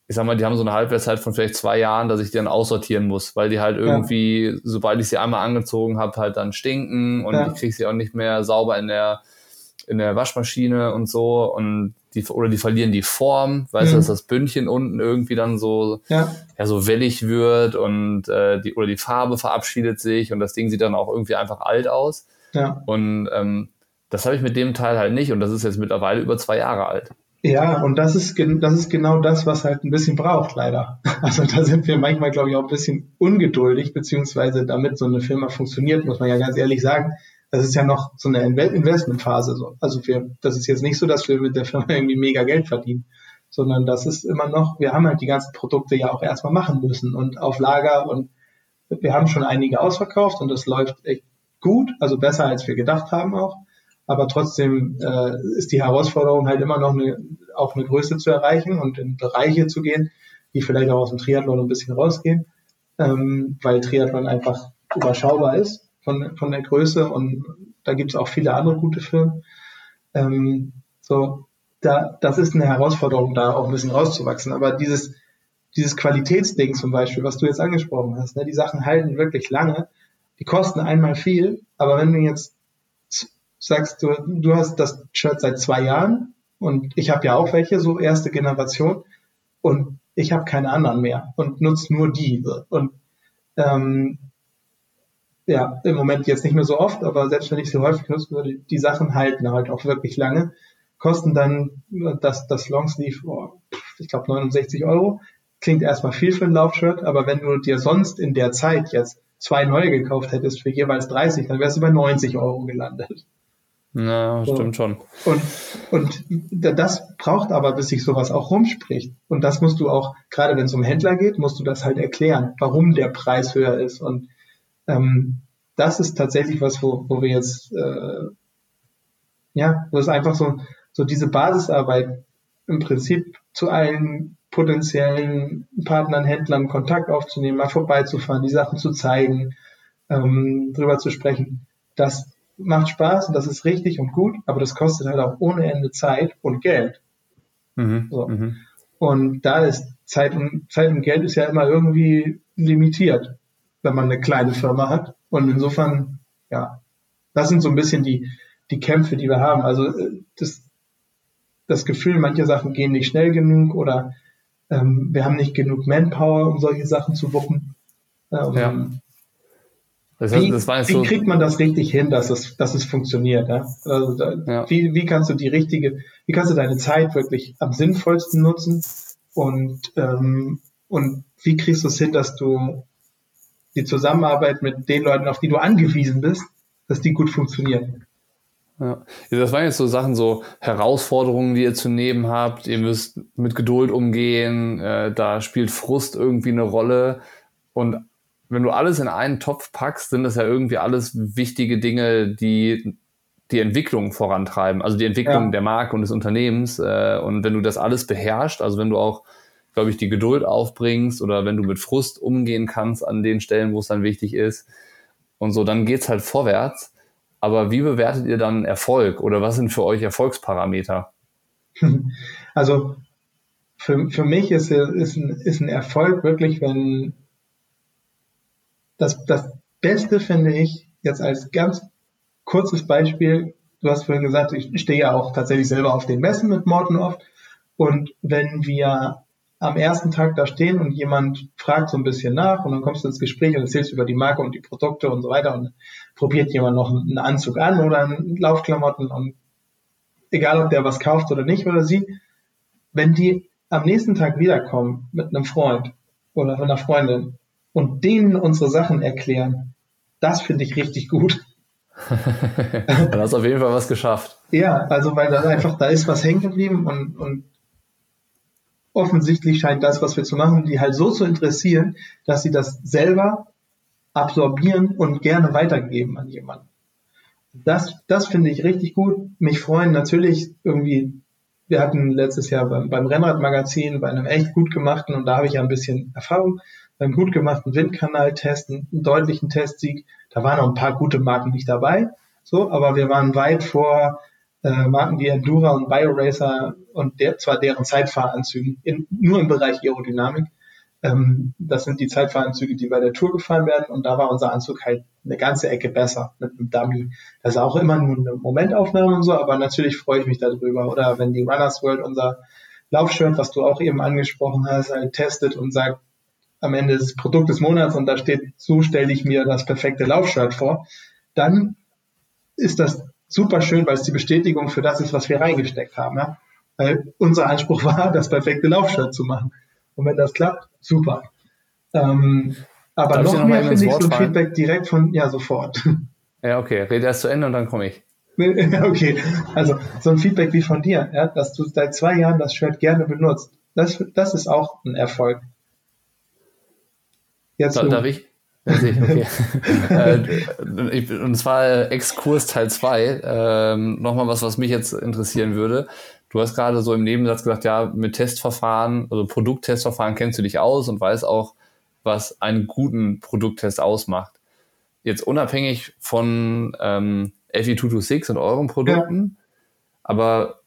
ich sag mal, die haben so eine Halbwertszeit von vielleicht zwei Jahren, dass ich die dann aussortieren muss, weil die halt irgendwie, ja. sobald ich sie einmal angezogen habe, halt dann stinken und ja. ich kriege sie auch nicht mehr sauber in der in der Waschmaschine und so und die oder die verlieren die Form, weißt mhm. du, dass das Bündchen unten irgendwie dann so ja, ja so wellig wird und äh, die oder die Farbe verabschiedet sich und das Ding sieht dann auch irgendwie einfach alt aus. Ja. Und ähm, das habe ich mit dem Teil halt nicht und das ist jetzt mittlerweile über zwei Jahre alt. Ja, und das ist, das ist genau das, was halt ein bisschen braucht, leider. Also da sind wir manchmal, glaube ich, auch ein bisschen ungeduldig, beziehungsweise damit so eine Firma funktioniert, muss man ja ganz ehrlich sagen, das ist ja noch so eine Investmentphase. So. Also wir, das ist jetzt nicht so, dass wir mit der Firma irgendwie mega Geld verdienen, sondern das ist immer noch, wir haben halt die ganzen Produkte ja auch erstmal machen müssen und auf Lager und wir haben schon einige ausverkauft und das läuft echt gut, also besser als wir gedacht haben auch. Aber trotzdem äh, ist die Herausforderung halt immer noch eine, auch eine Größe zu erreichen und in Bereiche zu gehen, die vielleicht auch aus dem Triathlon ein bisschen rausgehen, ähm, weil Triathlon einfach überschaubar ist von, von der Größe und da gibt es auch viele andere gute Firmen. Ähm, so, da, das ist eine Herausforderung, da auch ein bisschen rauszuwachsen. Aber dieses, dieses Qualitätsding zum Beispiel, was du jetzt angesprochen hast, ne, die Sachen halten wirklich lange, die kosten einmal viel, aber wenn du jetzt sagst, du, du hast das Shirt seit zwei Jahren und ich habe ja auch welche, so erste Generation und ich habe keine anderen mehr und nutze nur die. Und ähm, ja, im Moment jetzt nicht mehr so oft, aber selbst wenn ich sie häufig nutzen würde, die Sachen halten halt auch wirklich lange, kosten dann das, das Longsleeve, oh, ich glaube 69 Euro. Klingt erstmal viel für ein Laufshirt, aber wenn du dir sonst in der Zeit jetzt zwei neue gekauft hättest für jeweils 30, dann wärst du bei 90 Euro gelandet. Na, so. stimmt schon. Und, und das braucht aber, bis sich sowas auch rumspricht. Und das musst du auch, gerade wenn es um Händler geht, musst du das halt erklären, warum der Preis höher ist. Und ähm, das ist tatsächlich was, wo, wo wir jetzt, äh, ja, wo es einfach so, so diese Basisarbeit im Prinzip zu allen potenziellen Partnern, Händlern Kontakt aufzunehmen, mal vorbeizufahren, die Sachen zu zeigen, ähm, drüber zu sprechen. Das macht Spaß und das ist richtig und gut, aber das kostet halt auch ohne Ende Zeit und Geld. Mhm, so. mhm. Und da ist Zeit und, Zeit und Geld ist ja immer irgendwie limitiert wenn man eine kleine Firma hat. Und insofern, ja, das sind so ein bisschen die, die Kämpfe, die wir haben. Also äh, das, das Gefühl, manche Sachen gehen nicht schnell genug oder ähm, wir haben nicht genug Manpower, um solche Sachen zu wuppen. Ähm, ja. Das heißt, wie, das wie so kriegt man das richtig hin, dass es, dass es funktioniert? Ja? Also da, ja. Wie, wie kannst du die richtige, wie kannst du deine Zeit wirklich am sinnvollsten nutzen und, ähm, und wie kriegst du es hin, dass du die Zusammenarbeit mit den Leuten, auf die du angewiesen bist, dass die gut funktionieren. Ja. Das waren jetzt so Sachen, so Herausforderungen, die ihr zu nehmen habt. Ihr müsst mit Geduld umgehen. Äh, da spielt Frust irgendwie eine Rolle. Und wenn du alles in einen Topf packst, sind das ja irgendwie alles wichtige Dinge, die die Entwicklung vorantreiben. Also die Entwicklung ja. der Marke und des Unternehmens. Äh, und wenn du das alles beherrschst, also wenn du auch glaube ich, die Geduld aufbringst oder wenn du mit Frust umgehen kannst an den Stellen, wo es dann wichtig ist. Und so, dann geht's halt vorwärts. Aber wie bewertet ihr dann Erfolg oder was sind für euch Erfolgsparameter? Also für, für mich ist, ist, ein, ist ein Erfolg wirklich, wenn das, das Beste finde ich jetzt als ganz kurzes Beispiel, du hast vorhin gesagt, ich stehe ja auch tatsächlich selber auf den Messen mit Morten oft. Und wenn wir am ersten Tag da stehen und jemand fragt so ein bisschen nach und dann kommst du ins Gespräch und erzählst über die Marke und die Produkte und so weiter und probiert jemand noch einen Anzug an oder einen Laufklamotten und egal ob der was kauft oder nicht oder sie, wenn die am nächsten Tag wiederkommen mit einem Freund oder einer Freundin und denen unsere Sachen erklären, das finde ich richtig gut. Dann hast du auf jeden Fall was geschafft. Ja, also weil da einfach, da ist was hängen geblieben und, und offensichtlich scheint das, was wir zu machen, die halt so zu interessieren, dass sie das selber absorbieren und gerne weitergeben an jemanden. Das, das finde ich richtig gut. Mich freuen natürlich irgendwie, wir hatten letztes Jahr beim, beim Rennradmagazin bei einem echt gut gemachten, und da habe ich ja ein bisschen Erfahrung, beim gut gemachten Windkanal-Test, einen deutlichen Testsieg. Da waren noch ein paar gute Marken nicht dabei, so, aber wir waren weit vor äh, Marken wie Endura und BioRacer und der, zwar deren Zeitfahranzügen, in, nur im Bereich Aerodynamik. Ähm, das sind die Zeitfahranzüge, die bei der Tour gefahren werden und da war unser Anzug halt eine ganze Ecke besser mit einem Dummy. Das ist auch immer nur eine Momentaufnahme und so, aber natürlich freue ich mich darüber. Oder wenn die Runners World unser Laufshirt, was du auch eben angesprochen hast, halt testet und sagt, am Ende des Produkt des Monats und da steht, so stelle ich mir das perfekte Laufshirt vor, dann ist das super schön, weil es die Bestätigung für das ist, was wir reingesteckt haben. Ja? Weil unser Anspruch war, das perfekte Laufshirt zu machen. Und wenn das klappt, super. Ähm, aber Darf noch, noch mehr finde ich so ein Feedback direkt von, ja, sofort. Ja, okay, rede erst zu Ende und dann komme ich. okay, also so ein Feedback wie von dir, ja, dass du seit zwei Jahren das Shirt gerne benutzt, das, das ist auch ein Erfolg. Jetzt da, darf ich? Okay. äh, und zwar Exkurs Teil 2. Ähm, Nochmal was, was mich jetzt interessieren würde. Du hast gerade so im Nebensatz gesagt, ja, mit Testverfahren, also Produkttestverfahren kennst du dich aus und weißt auch, was einen guten Produkttest ausmacht. Jetzt unabhängig von ähm, FE226 und euren Produkten, ja. aber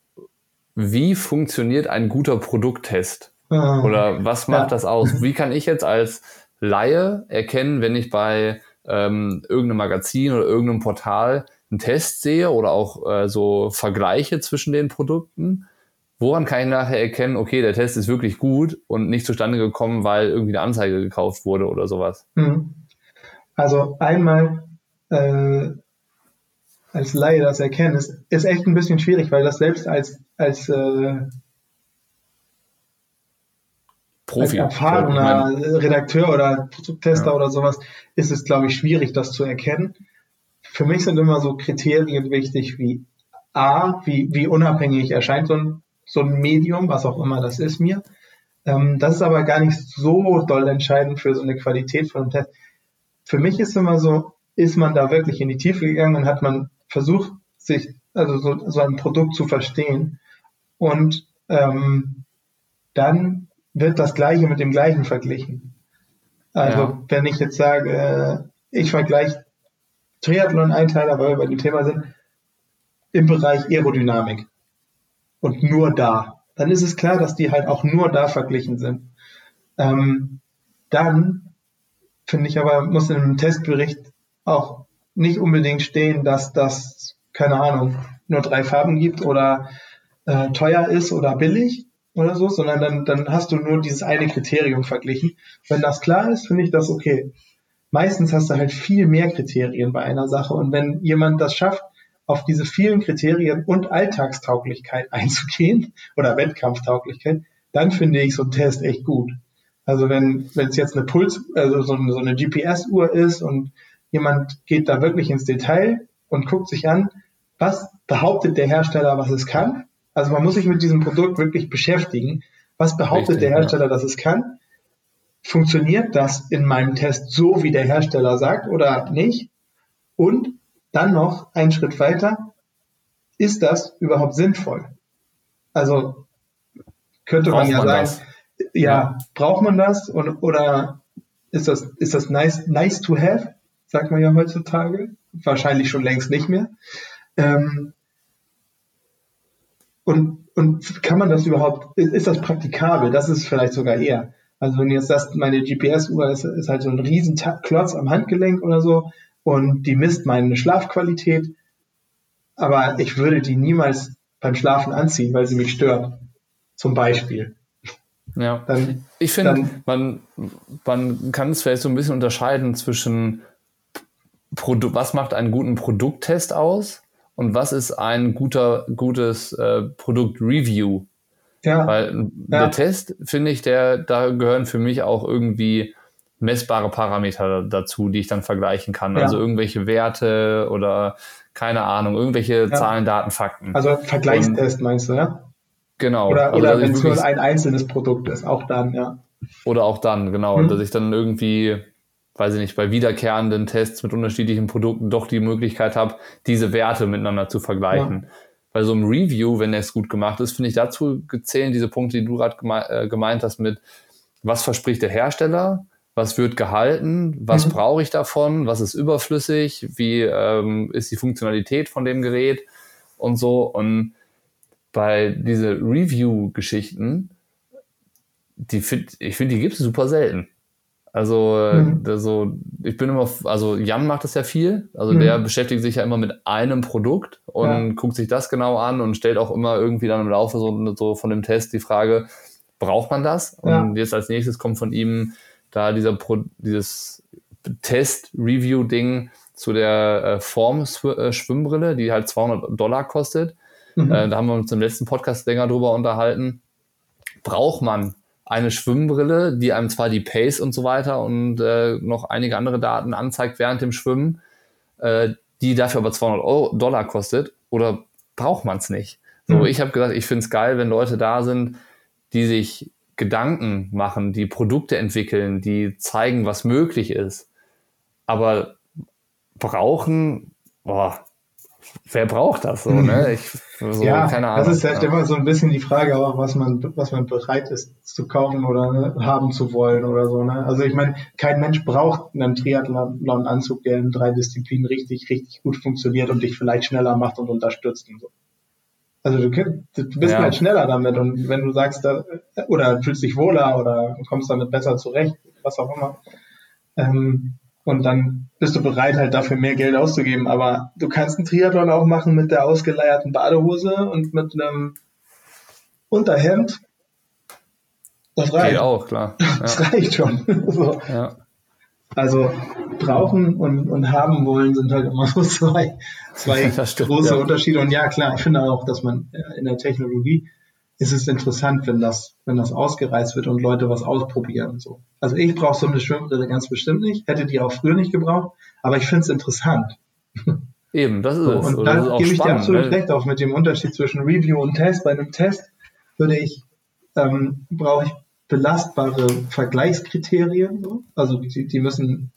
wie funktioniert ein guter Produkttest? Ah. Oder was macht ja. das aus? Wie kann ich jetzt als Laie erkennen, wenn ich bei ähm, irgendeinem Magazin oder irgendeinem Portal einen Test sehe oder auch äh, so Vergleiche zwischen den Produkten, woran kann ich nachher erkennen, okay, der Test ist wirklich gut und nicht zustande gekommen, weil irgendwie eine Anzeige gekauft wurde oder sowas? Hm. Also einmal äh, als Laie das erkennen, ist, ist echt ein bisschen schwierig, weil das selbst als, als äh, Profi. Als erfahrener Redakteur oder Produkttester ja. oder sowas ist es, glaube ich, schwierig, das zu erkennen. Für mich sind immer so Kriterien wichtig wie A, wie, wie unabhängig erscheint so ein, so ein Medium, was auch immer das ist mir. Ähm, das ist aber gar nicht so doll entscheidend für so eine Qualität von einem Test. Für mich ist immer so, ist man da wirklich in die Tiefe gegangen und hat man versucht, sich, also so, so ein Produkt zu verstehen. Und ähm, dann wird das Gleiche mit dem Gleichen verglichen. Also ja. wenn ich jetzt sage, äh, ich vergleiche Triathlon-Einteiler, weil wir bei dem Thema sind, im Bereich Aerodynamik und nur da, dann ist es klar, dass die halt auch nur da verglichen sind. Ähm, dann finde ich aber, muss in einem Testbericht auch nicht unbedingt stehen, dass das, keine Ahnung, nur drei Farben gibt oder äh, teuer ist oder billig, oder so, sondern dann, dann hast du nur dieses eine Kriterium verglichen. Wenn das klar ist, finde ich das okay. Meistens hast du halt viel mehr Kriterien bei einer Sache und wenn jemand das schafft, auf diese vielen Kriterien und Alltagstauglichkeit einzugehen oder Wettkampftauglichkeit, dann finde ich so einen Test echt gut. Also wenn wenn es jetzt eine Puls, also so eine, so eine GPS-Uhr ist und jemand geht da wirklich ins Detail und guckt sich an, was behauptet der Hersteller, was es kann also man muss sich mit diesem Produkt wirklich beschäftigen. Was behauptet Richtig, der Hersteller, ja. dass es kann? Funktioniert das in meinem Test so, wie der Hersteller sagt oder nicht? Und dann noch einen Schritt weiter, ist das überhaupt sinnvoll? Also könnte braucht man ja man sagen, ja, ja, braucht man das und, oder ist das, ist das nice, nice to have, sagt man ja heutzutage, wahrscheinlich schon längst nicht mehr. Ähm, und, und kann man das überhaupt, ist das praktikabel? Das ist vielleicht sogar eher. Also wenn du jetzt sagst, meine GPS-Uhr ist, ist halt so ein riesen Klotz am Handgelenk oder so und die misst meine Schlafqualität, aber ich würde die niemals beim Schlafen anziehen, weil sie mich stört. Zum Beispiel. Ja, dann, ich finde, man, man kann es vielleicht so ein bisschen unterscheiden zwischen, Produ was macht einen guten Produkttest aus und was ist ein guter, gutes äh, Produkt-Review. Ja. Weil ja. der Test, finde ich, der, da gehören für mich auch irgendwie messbare Parameter dazu, die ich dann vergleichen kann. Ja. Also irgendwelche Werte oder keine Ahnung, irgendwelche ja. Zahlen, Daten, Fakten. Also Vergleichstest meinst du, ja? Genau. Oder, also, oder wenn es nur ein einzelnes Produkt ist, auch dann, ja. Oder auch dann, genau. Hm. Dass ich dann irgendwie, weiß ich nicht, bei wiederkehrenden Tests mit unterschiedlichen Produkten doch die Möglichkeit habe, diese Werte miteinander zu vergleichen. Ja. Bei so einem Review, wenn es gut gemacht ist, finde ich dazu gezählen diese Punkte, die du gerade geme äh, gemeint hast mit, was verspricht der Hersteller, was wird gehalten, was mhm. brauche ich davon, was ist überflüssig, wie ähm, ist die Funktionalität von dem Gerät und so. Und bei diese Review-Geschichten, die find, ich finde, die gibt es super selten. Also, mhm. also, ich bin immer, also Jan macht das ja viel. Also mhm. der beschäftigt sich ja immer mit einem Produkt und ja. guckt sich das genau an und stellt auch immer irgendwie dann im Laufe so, so von dem Test die Frage, braucht man das? Ja. Und jetzt als nächstes kommt von ihm da dieser Pro, dieses Test-Review-Ding zu der äh, Form-Schwimmbrille, äh, die halt 200 Dollar kostet. Mhm. Äh, da haben wir uns im letzten Podcast länger drüber unterhalten. Braucht man eine Schwimmbrille, die einem zwar die Pace und so weiter und äh, noch einige andere Daten anzeigt während dem Schwimmen, äh, die dafür aber 200 Euro, Dollar kostet, oder braucht man es nicht? So, mhm. ich habe gesagt, ich finde es geil, wenn Leute da sind, die sich Gedanken machen, die Produkte entwickeln, die zeigen, was möglich ist. Aber brauchen, boah, wer braucht das so, ne? Ich, so, ja, keine Ahnung. Das ist halt ja. immer so ein bisschen die Frage auch, was man, was man bereit ist zu kaufen oder ne, haben zu wollen oder so, ne? Also ich meine, kein Mensch braucht einen Triathlon-Anzug, der in drei Disziplinen richtig, richtig gut funktioniert und dich vielleicht schneller macht und unterstützt und so. Also du, du bist ja. halt schneller damit und wenn du sagst, da, oder fühlst dich wohler oder kommst damit besser zurecht, was auch immer, ähm, und dann bist du bereit, halt dafür mehr Geld auszugeben. Aber du kannst einen Triathlon auch machen mit der ausgeleierten Badehose und mit einem Unterhemd. Das reicht. Geht auch, klar. Ja. Das reicht schon. so. ja. Also brauchen und, und haben wollen sind halt immer so zwei, zwei stimmt, große ja. Unterschiede. Und ja, klar, ich finde auch, dass man äh, in der Technologie ist es interessant, wenn das, wenn das ausgereizt wird und Leute was ausprobieren. So. Also ich brauche so eine Schwimmbrille ganz bestimmt nicht, hätte die auch früher nicht gebraucht, aber ich finde es interessant. Eben, das ist so, es. Und da gebe ich dir absolut ne? recht auch mit dem Unterschied zwischen Review und Test. Bei einem Test würde ich, ähm, brauche ich belastbare Vergleichskriterien. So. Also die, die müssen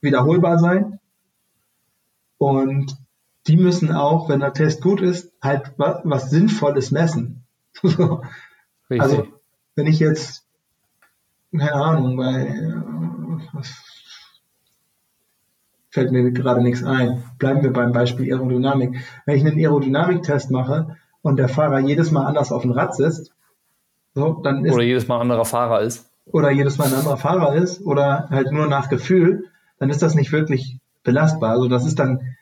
wiederholbar sein. Und die müssen auch, wenn der Test gut ist, halt was, was Sinnvolles messen. also wenn ich jetzt, keine Ahnung, bei äh, was, fällt mir gerade nichts ein. Bleiben wir beim Beispiel Aerodynamik. Wenn ich einen Aerodynamiktest mache und der Fahrer jedes Mal anders auf dem Rad sitzt, so, dann ist, oder jedes Mal ein anderer Fahrer ist. Oder jedes Mal ein anderer Fahrer ist oder halt nur nach Gefühl, dann ist das nicht wirklich belastbar. Also das ist dann,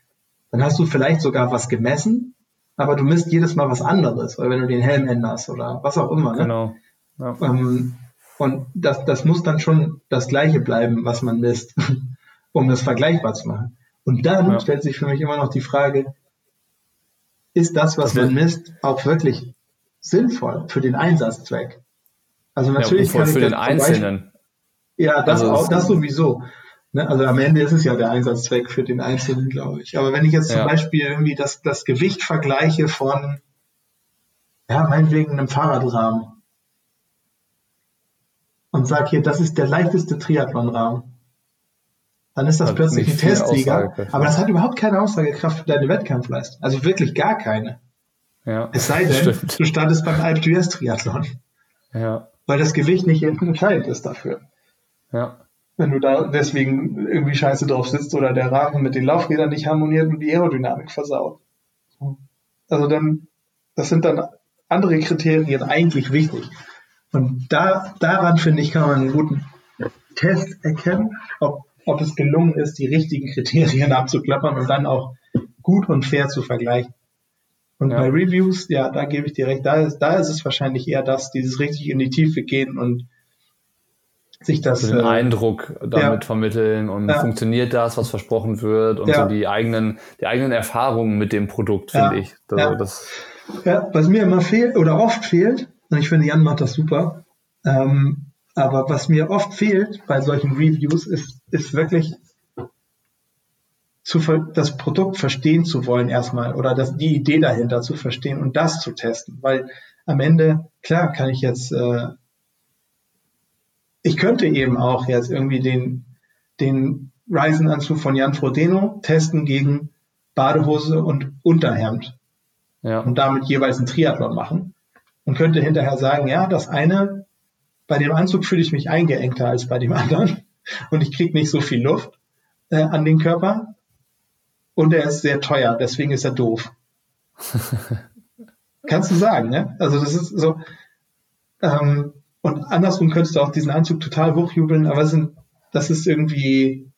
dann hast du vielleicht sogar was gemessen, aber du misst jedes Mal was anderes, weil wenn du den Helm änderst oder was auch immer. Ne? Genau. Ja. Ähm, und das, das muss dann schon das Gleiche bleiben, was man misst, um das vergleichbar zu machen. Und dann ja. stellt sich für mich immer noch die Frage, ist das, was man misst, auch wirklich sinnvoll für den Einsatzzweck. Also natürlich ja, kann ich für den Einzelnen. Beispiel, ja, das also auch, das sowieso. Ne? Also am Ende ist es ja der Einsatzzweck für den Einzelnen, glaube ich. Aber wenn ich jetzt ja. zum Beispiel irgendwie das, das Gewicht vergleiche von, ja, meinetwegen einem Fahrradrahmen und sage hier, das ist der leichteste Triathlonrahmen, dann ist das, das plötzlich ein Testsieger. Aber das hat überhaupt keine Aussagekraft für deine Wettkampfleistung. Also wirklich gar keine. Ja, es sei denn, stimmt. du startest beim Alp d'Huez Triathlon. Ja. Weil das Gewicht nicht entscheidend ist dafür. Ja. Wenn du da deswegen irgendwie scheiße drauf sitzt oder der Rahmen mit den Laufrädern nicht harmoniert und die Aerodynamik versaut. Also dann, das sind dann andere Kriterien eigentlich wichtig. Und da, daran finde ich, kann man einen guten Test erkennen, ob, ob es gelungen ist, die richtigen Kriterien abzuklappern und dann auch gut und fair zu vergleichen. Und ja. bei Reviews, ja, da gebe ich dir recht, da ist, da ist es wahrscheinlich eher das, dieses richtig in die Tiefe gehen und sich das. den äh, Eindruck damit ja. vermitteln und ja. funktioniert das, was versprochen wird und ja. so die eigenen, die eigenen Erfahrungen mit dem Produkt, finde ich. Also das, ja, was mir immer fehlt oder oft fehlt, und ich finde, Jan macht das super, ähm, Aber was mir oft fehlt bei solchen Reviews ist, ist wirklich zu, das Produkt verstehen zu wollen erstmal oder das, die Idee dahinter zu verstehen und das zu testen. Weil am Ende, klar, kann ich jetzt, äh, ich könnte eben auch jetzt irgendwie den, den Ryzen-Anzug von Jan Frodeno testen gegen Badehose und Unterhemd. Ja. Und damit jeweils einen Triathlon machen. Und könnte hinterher sagen, ja, das eine, bei dem Anzug fühle ich mich eingeengter als bei dem anderen. Und ich kriege nicht so viel Luft äh, an den Körper. Und er ist sehr teuer, deswegen ist er doof. Kannst du sagen, ne? Also das ist so. Ähm, und andersrum könntest du auch diesen Anzug total hochjubeln, aber sind, das ist irgendwie.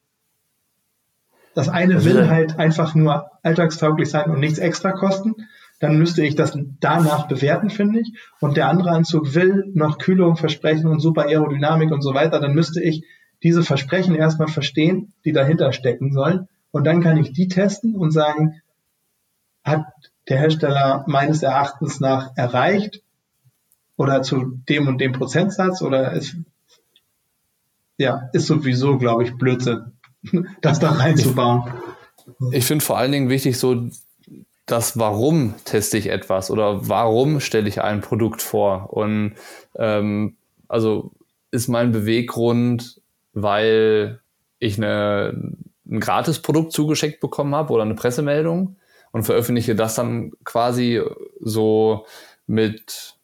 Das eine will halt einfach nur alltagstauglich sein und nichts extra kosten. Dann müsste ich das danach bewerten, finde ich. Und der andere Anzug will noch Kühlung versprechen und super Aerodynamik und so weiter. Dann müsste ich diese Versprechen erstmal verstehen, die dahinter stecken sollen. Und dann kann ich die testen und sagen, hat der Hersteller meines Erachtens nach erreicht oder zu dem und dem Prozentsatz oder ist, ja, ist sowieso, glaube ich, Blödsinn, das da reinzubauen. Ich, ich finde vor allen Dingen wichtig, so das Warum teste ich etwas oder warum stelle ich ein Produkt vor. Und ähm, also ist mein Beweggrund, weil ich eine, ein Gratisprodukt zugeschickt bekommen habe oder eine Pressemeldung und veröffentliche das dann quasi so mit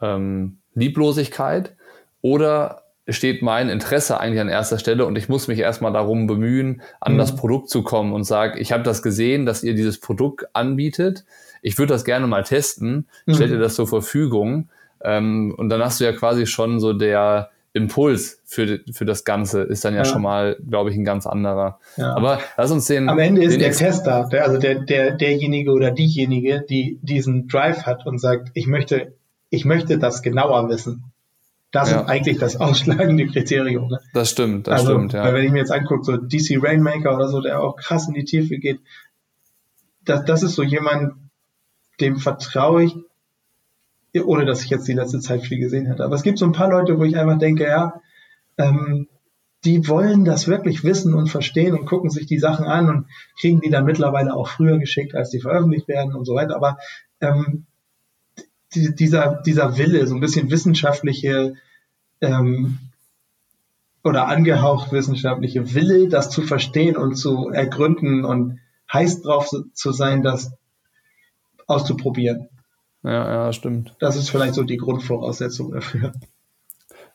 ähm, Lieblosigkeit oder steht mein Interesse eigentlich an erster Stelle und ich muss mich erstmal darum bemühen, an mhm. das Produkt zu kommen und sage, ich habe das gesehen, dass ihr dieses Produkt anbietet. Ich würde das gerne mal testen. Mhm. Stellt ihr das zur Verfügung? Ähm, und dann hast du ja quasi schon so der Impuls für, für das Ganze ist dann ja, ja. schon mal, glaube ich, ein ganz anderer. Ja. Aber lass uns den. Am Ende ist der Tester, der, also der, der, derjenige oder diejenige, die diesen Drive hat und sagt, ich möchte, ich möchte das genauer wissen. Das ja. ist eigentlich das ausschlagende Kriterium. Ne? Das stimmt, das also, stimmt, ja. Weil wenn ich mir jetzt angucke, so DC Rainmaker oder so, der auch krass in die Tiefe geht, das, das ist so jemand, dem vertraue ich ohne dass ich jetzt die letzte Zeit viel gesehen hätte. Aber es gibt so ein paar Leute, wo ich einfach denke, ja, ähm, die wollen das wirklich wissen und verstehen und gucken sich die Sachen an und kriegen die dann mittlerweile auch früher geschickt, als die veröffentlicht werden und so weiter. Aber ähm, die, dieser, dieser Wille, so ein bisschen wissenschaftliche ähm, oder angehaucht wissenschaftliche Wille, das zu verstehen und zu ergründen und heiß drauf zu sein, das auszuprobieren. Ja, ja, stimmt. Das ist vielleicht so die Grundvoraussetzung dafür.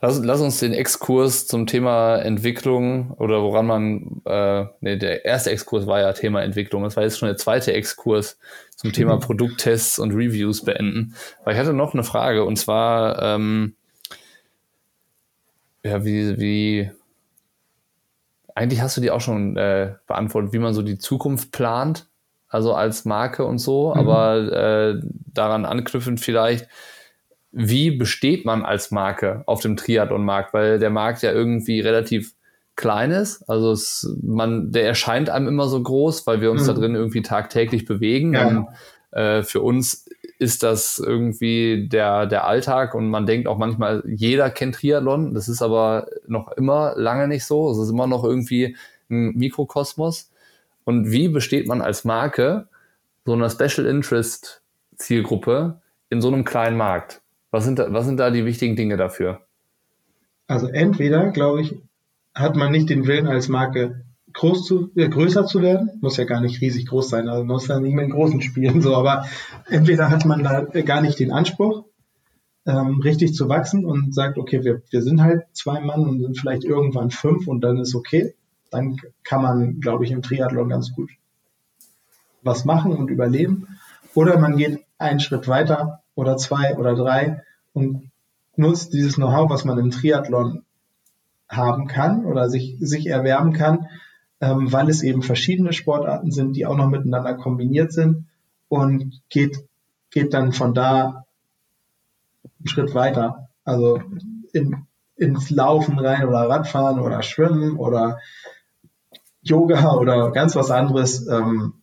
Lass, lass uns den Exkurs zum Thema Entwicklung oder woran man, äh, nee, der erste Exkurs war ja Thema Entwicklung, das war jetzt schon der zweite Exkurs zum Thema Produkttests und Reviews beenden. Weil ich hatte noch eine Frage und zwar, ähm, ja, wie, wie, eigentlich hast du die auch schon äh, beantwortet, wie man so die Zukunft plant also als Marke und so, mhm. aber äh, daran anknüpfend vielleicht, wie besteht man als Marke auf dem Triathlon-Markt, weil der Markt ja irgendwie relativ klein ist. Also es, man, der erscheint einem immer so groß, weil wir uns mhm. da drin irgendwie tagtäglich bewegen. Ja. Und, äh, für uns ist das irgendwie der, der Alltag und man denkt auch manchmal, jeder kennt Triathlon. Das ist aber noch immer lange nicht so. Es ist immer noch irgendwie ein Mikrokosmos. Und wie besteht man als Marke so einer Special Interest Zielgruppe in so einem kleinen Markt? Was sind da, was sind da die wichtigen Dinge dafür? Also entweder, glaube ich, hat man nicht den Willen als Marke groß zu, äh, größer zu werden, muss ja gar nicht riesig groß sein, also muss ja nicht mehr in großen Spielen so, aber entweder hat man da gar nicht den Anspruch, ähm, richtig zu wachsen und sagt, okay, wir, wir sind halt zwei Mann und sind vielleicht irgendwann fünf und dann ist okay dann kann man, glaube ich, im Triathlon ganz gut was machen und überleben. Oder man geht einen Schritt weiter oder zwei oder drei und nutzt dieses Know-how, was man im Triathlon haben kann oder sich, sich erwerben kann, ähm, weil es eben verschiedene Sportarten sind, die auch noch miteinander kombiniert sind und geht, geht dann von da einen Schritt weiter. Also in, ins Laufen rein oder Radfahren oder Schwimmen oder Yoga oder ganz was anderes. Ähm,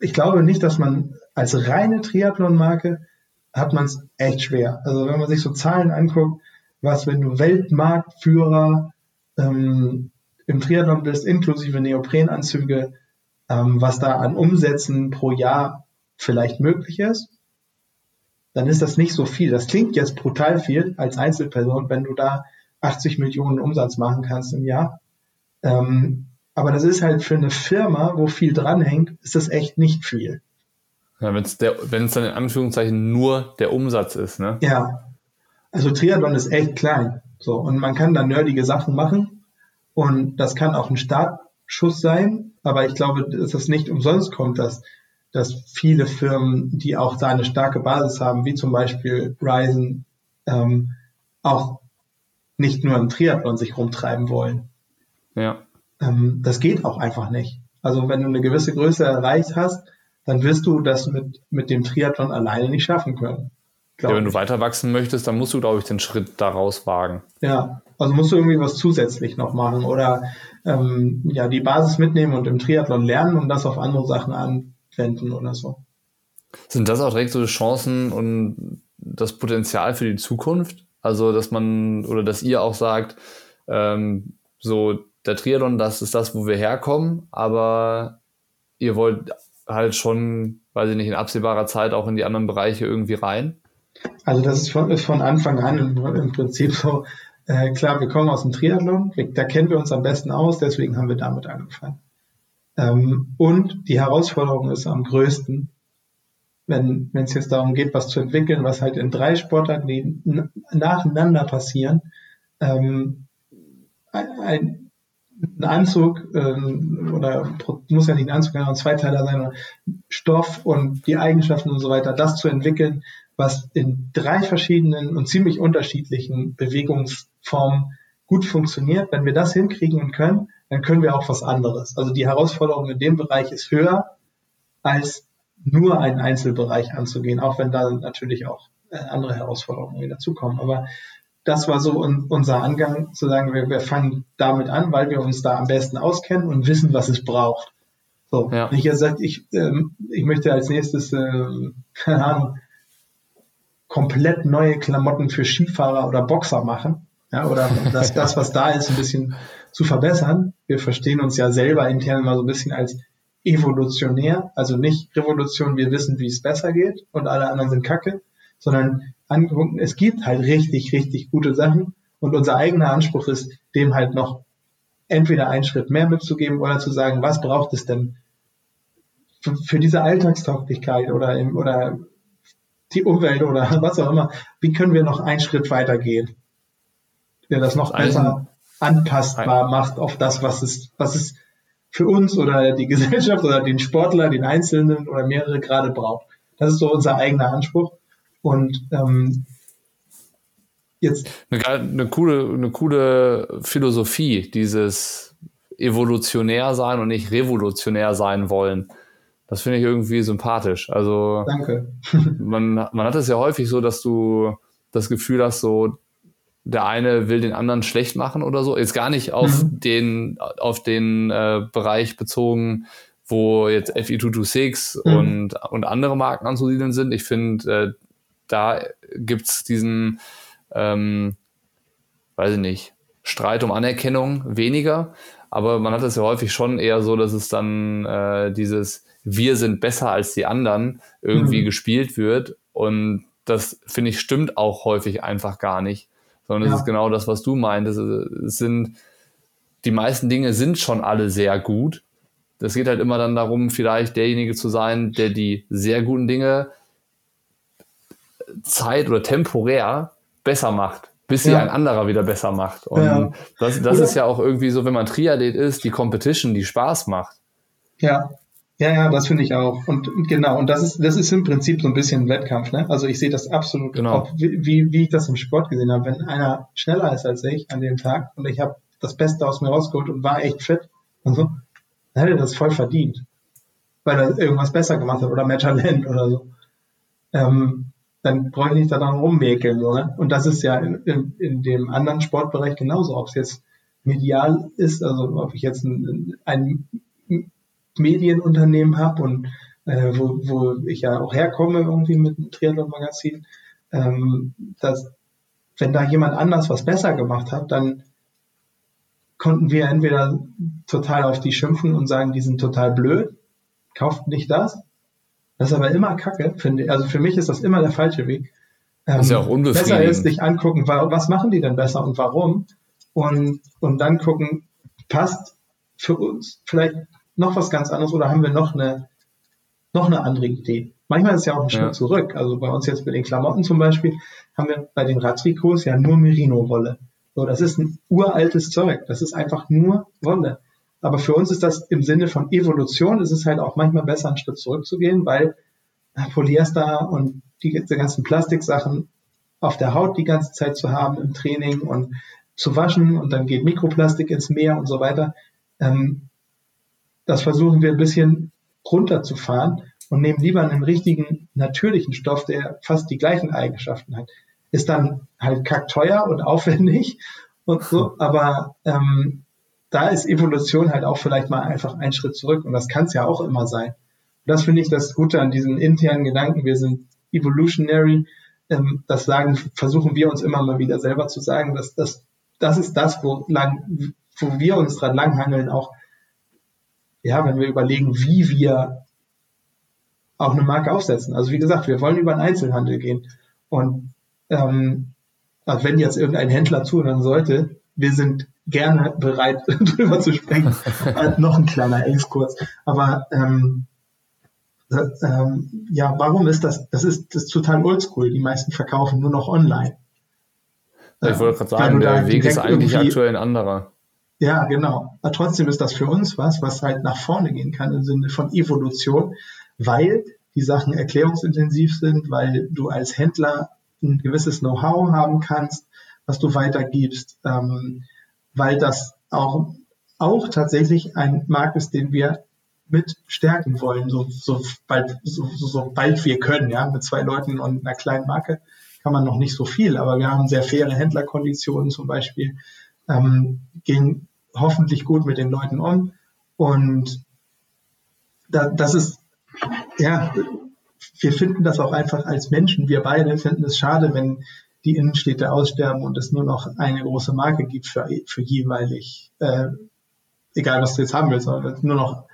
ich glaube nicht, dass man als reine Triathlon-Marke hat man es echt schwer. Also wenn man sich so Zahlen anguckt, was, wenn du Weltmarktführer ähm, im Triathlon bist, inklusive Neoprenanzüge, ähm, was da an Umsätzen pro Jahr vielleicht möglich ist, dann ist das nicht so viel. Das klingt jetzt brutal viel als Einzelperson, wenn du da 80 Millionen Umsatz machen kannst im Jahr. Ähm, aber das ist halt für eine Firma, wo viel dranhängt, ist das echt nicht viel. Ja, wenn es dann in Anführungszeichen nur der Umsatz ist, ne? Ja. Also Triathlon ist echt klein. So, und man kann da nerdige Sachen machen. Und das kann auch ein Startschuss sein. Aber ich glaube, dass das nicht umsonst kommt, dass, dass viele Firmen, die auch da eine starke Basis haben, wie zum Beispiel Ryzen, ähm, auch nicht nur im Triathlon sich rumtreiben wollen. Ja. Ähm, das geht auch einfach nicht. Also wenn du eine gewisse Größe erreicht hast, dann wirst du das mit, mit dem Triathlon alleine nicht schaffen können. Ja, wenn du weiter wachsen möchtest, dann musst du, glaube ich, den Schritt daraus wagen. Ja, also musst du irgendwie was zusätzlich noch machen oder ähm, ja die Basis mitnehmen und im Triathlon lernen und das auf andere Sachen anwenden oder so. Sind das auch direkt so Chancen und das Potenzial für die Zukunft? Also, dass man oder dass ihr auch sagt, ähm, so der Triathlon, das ist das, wo wir herkommen, aber ihr wollt halt schon, weiß ich nicht, in absehbarer Zeit auch in die anderen Bereiche irgendwie rein? Also das ist von, ist von Anfang an im, Prinzip so, äh, klar, wir kommen aus dem Triathlon, da kennen wir uns am besten aus, deswegen haben wir damit angefangen. Ähm, und die Herausforderung ist am größten, wenn es jetzt darum geht, was zu entwickeln, was halt in drei Sportarten, die nacheinander passieren, ähm, ein Anzug ähm, oder muss ja nicht ein Anzug, sondern ein Zweiteiler sein, Stoff und die Eigenschaften und so weiter, das zu entwickeln, was in drei verschiedenen und ziemlich unterschiedlichen Bewegungsformen gut funktioniert. Wenn wir das hinkriegen und können, dann können wir auch was anderes. Also die Herausforderung in dem Bereich ist höher, als nur einen Einzelbereich anzugehen, auch wenn da natürlich auch äh, andere Herausforderungen dazukommen. Aber das war so unser Angang, zu sagen, wir, wir fangen damit an, weil wir uns da am besten auskennen und wissen, was es braucht. So, ja. wenn ich jetzt sage, ich, ähm, ich möchte als nächstes, ähm, keine Ahnung, komplett neue Klamotten für Skifahrer oder Boxer machen, ja, oder das, das, was da ist, ein bisschen zu verbessern. Wir verstehen uns ja selber intern mal so ein bisschen als evolutionär, also nicht Revolution, wir wissen, wie es besser geht und alle anderen sind Kacke, sondern angucken, es gibt halt richtig, richtig gute Sachen und unser eigener Anspruch ist, dem halt noch entweder einen Schritt mehr mitzugeben oder zu sagen, was braucht es denn für, für diese Alltagstauglichkeit oder, im, oder die Umwelt oder was auch immer, wie können wir noch einen Schritt weiter gehen, der das noch besser anpassbar macht auf das, was es, was es für uns oder die Gesellschaft oder den Sportler, den Einzelnen oder mehrere gerade braucht. Das ist so unser eigener Anspruch. Und ähm, jetzt. Eine, eine, coole, eine coole Philosophie, dieses evolutionär sein und nicht revolutionär sein wollen. Das finde ich irgendwie sympathisch. Also Danke. man, man hat es ja häufig so, dass du das Gefühl hast, so der eine will den anderen schlecht machen oder so. Jetzt gar nicht auf mhm. den, auf den äh, Bereich bezogen, wo jetzt FE226 mhm. und, und andere Marken anzusiedeln sind. Ich finde, äh, da gibt's diesen, ähm, weiß ich nicht, Streit um Anerkennung weniger. Aber man hat es ja häufig schon eher so, dass es dann äh, dieses Wir sind besser als die anderen irgendwie mhm. gespielt wird. Und das, finde ich, stimmt auch häufig einfach gar nicht. Sondern ja. es ist genau das, was du meintest. Es sind, die meisten Dinge sind schon alle sehr gut. Das geht halt immer dann darum, vielleicht derjenige zu sein, der die sehr guten Dinge Zeit oder temporär besser macht, bis sie ja. ein anderer wieder besser macht. Und ja. das, das ist ja auch irgendwie so, wenn man Triathlet ist, die Competition, die Spaß macht. Ja, ja, ja, das finde ich auch. Und genau, und das ist, das ist im Prinzip so ein bisschen ein Wettkampf, ne? Also ich sehe das absolut, genau. auch wie, wie ich das im Sport gesehen habe. Wenn einer schneller ist als ich an dem Tag und ich habe das Beste aus mir rausgeholt und war echt fit und so, dann hätte er das voll verdient. Weil er irgendwas besser gemacht hat oder mehr Talent oder so. Ähm, dann brauche ich nicht daran rummäkeln. So, ne? Und das ist ja in, in, in dem anderen Sportbereich genauso, ob es jetzt medial ist, also ob ich jetzt ein, ein Medienunternehmen habe und äh, wo, wo ich ja auch herkomme irgendwie mit dem Triathlon-Magazin, ähm, dass wenn da jemand anders was besser gemacht hat, dann konnten wir entweder total auf die schimpfen und sagen, die sind total blöd, kauft nicht das. Das ist aber immer Kacke, finde ich. Also für mich ist das immer der falsche Weg. Ähm, ist ja auch unbefriedigend. Besser ist, sich angucken, was machen die denn besser und warum? Und, und dann gucken, passt für uns vielleicht noch was ganz anderes oder haben wir noch eine, noch eine andere Idee? Manchmal ist es ja auch ein Schritt ja. zurück. Also bei uns jetzt mit den Klamotten zum Beispiel haben wir bei den Radtrikots ja nur Merino-Wolle. So, das ist ein uraltes Zeug. Das ist einfach nur Wolle. Aber für uns ist das im Sinne von Evolution, ist es halt auch manchmal besser, einen Schritt zurückzugehen, weil Polyester und die, die ganzen Plastiksachen auf der Haut die ganze Zeit zu haben im Training und zu waschen und dann geht Mikroplastik ins Meer und so weiter. Ähm, das versuchen wir ein bisschen runterzufahren und nehmen lieber einen richtigen, natürlichen Stoff, der fast die gleichen Eigenschaften hat. Ist dann halt kackteuer und aufwendig und so, aber ähm, da ist Evolution halt auch vielleicht mal einfach ein Schritt zurück und das kann es ja auch immer sein. Und das finde ich das Gute an diesen internen Gedanken. Wir sind evolutionary. Ähm, das sagen, versuchen wir uns immer mal wieder selber zu sagen, dass das, das ist das, wo lang, wo wir uns dran langhangeln, auch, ja, wenn wir überlegen, wie wir auch eine Marke aufsetzen. Also wie gesagt, wir wollen über den Einzelhandel gehen. Und ähm, also wenn jetzt irgendein Händler zuhören sollte, wir sind gerne bereit, drüber zu sprechen. äh, noch ein kleiner Exkurs. Aber ähm, äh, ähm, ja, warum ist das? Das ist, das ist total oldschool. Die meisten verkaufen nur noch online. Ich wollte gerade sagen, der Weg ist eigentlich aktuell ein anderer. Ja, genau. Aber trotzdem ist das für uns was, was halt nach vorne gehen kann im Sinne von Evolution, weil die Sachen erklärungsintensiv sind, weil du als Händler ein gewisses Know-how haben kannst, was du weitergibst, ähm, weil das auch, auch tatsächlich ein Markt ist, den wir mit stärken wollen, so, so, so, so bald wir können. Ja? Mit zwei Leuten und einer kleinen Marke kann man noch nicht so viel, aber wir haben sehr faire Händlerkonditionen zum Beispiel, ähm, gehen hoffentlich gut mit den Leuten um und da, das ist, ja, wir finden das auch einfach als Menschen, wir beide finden es schade, wenn die Innenstädte aussterben und es nur noch eine große Marke gibt für, für jeweilig, äh, egal was du jetzt haben willst, aber nur noch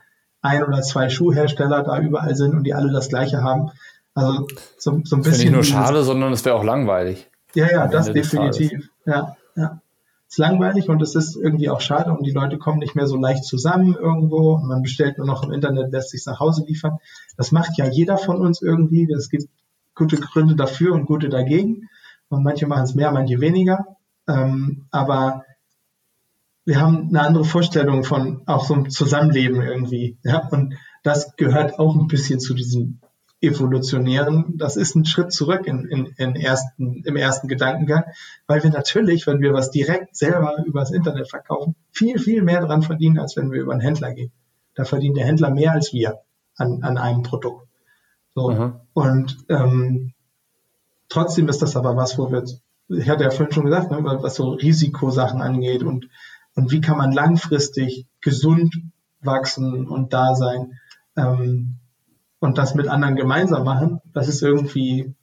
ein oder zwei Schuhhersteller da überall sind und die alle das gleiche haben. Also so, so ein bisschen. Das ist nicht nur schade, sondern es wäre auch langweilig. Ja, ja, das definitiv. Ja, ja. Es ist langweilig und es ist irgendwie auch schade und die Leute kommen nicht mehr so leicht zusammen irgendwo und man bestellt nur noch im Internet, lässt sich nach Hause liefern. Das macht ja jeder von uns irgendwie. Es gibt gute Gründe dafür und gute dagegen. Und manche machen es mehr, manche weniger. Ähm, aber wir haben eine andere Vorstellung von auch so einem Zusammenleben irgendwie. Ja? Und das gehört auch ein bisschen zu diesem evolutionären. Das ist ein Schritt zurück in, in, in ersten, im ersten Gedankengang, weil wir natürlich, wenn wir was direkt selber übers Internet verkaufen, viel, viel mehr dran verdienen, als wenn wir über einen Händler gehen. Da verdient der Händler mehr als wir an, an einem Produkt. So. Mhm. Und ähm, Trotzdem ist das aber was, wo wir, ich hatte ja vorhin schon gesagt, ne, was so Risikosachen angeht und, und wie kann man langfristig gesund wachsen und da sein ähm, und das mit anderen gemeinsam machen, das ist irgendwie,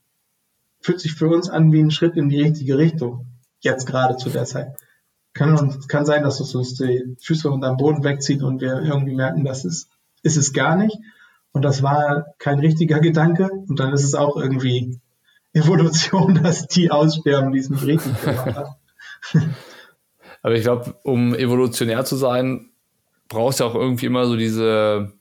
fühlt sich für uns an wie ein Schritt in die richtige Richtung, jetzt gerade zu der Zeit. Kann, und kann sein, dass es uns die Füße unter dem Boden wegzieht und wir irgendwie merken, das ist, ist es gar nicht. Und das war kein richtiger Gedanke. Und dann ist es auch irgendwie Evolution, dass die aussterben, die es nicht richtig gemacht haben. Aber ich glaube, um evolutionär zu sein, brauchst du auch irgendwie immer so diese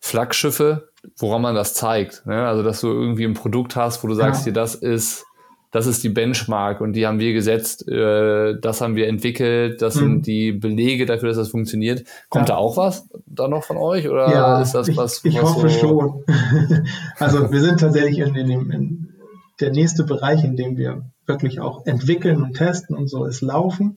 Flaggschiffe, woran man das zeigt. Ne? Also, dass du irgendwie ein Produkt hast, wo du sagst, ja. dir, das ist, das ist die Benchmark und die haben wir gesetzt, äh, das haben wir entwickelt, das mhm. sind die Belege dafür, dass das funktioniert. Kommt ja. da auch was da noch von euch oder ja, ist das was? Ich, ich was hoffe so schon. also wir sind tatsächlich in, in, dem, in der nächste Bereich, in dem wir wirklich auch entwickeln und testen und so, ist Laufen.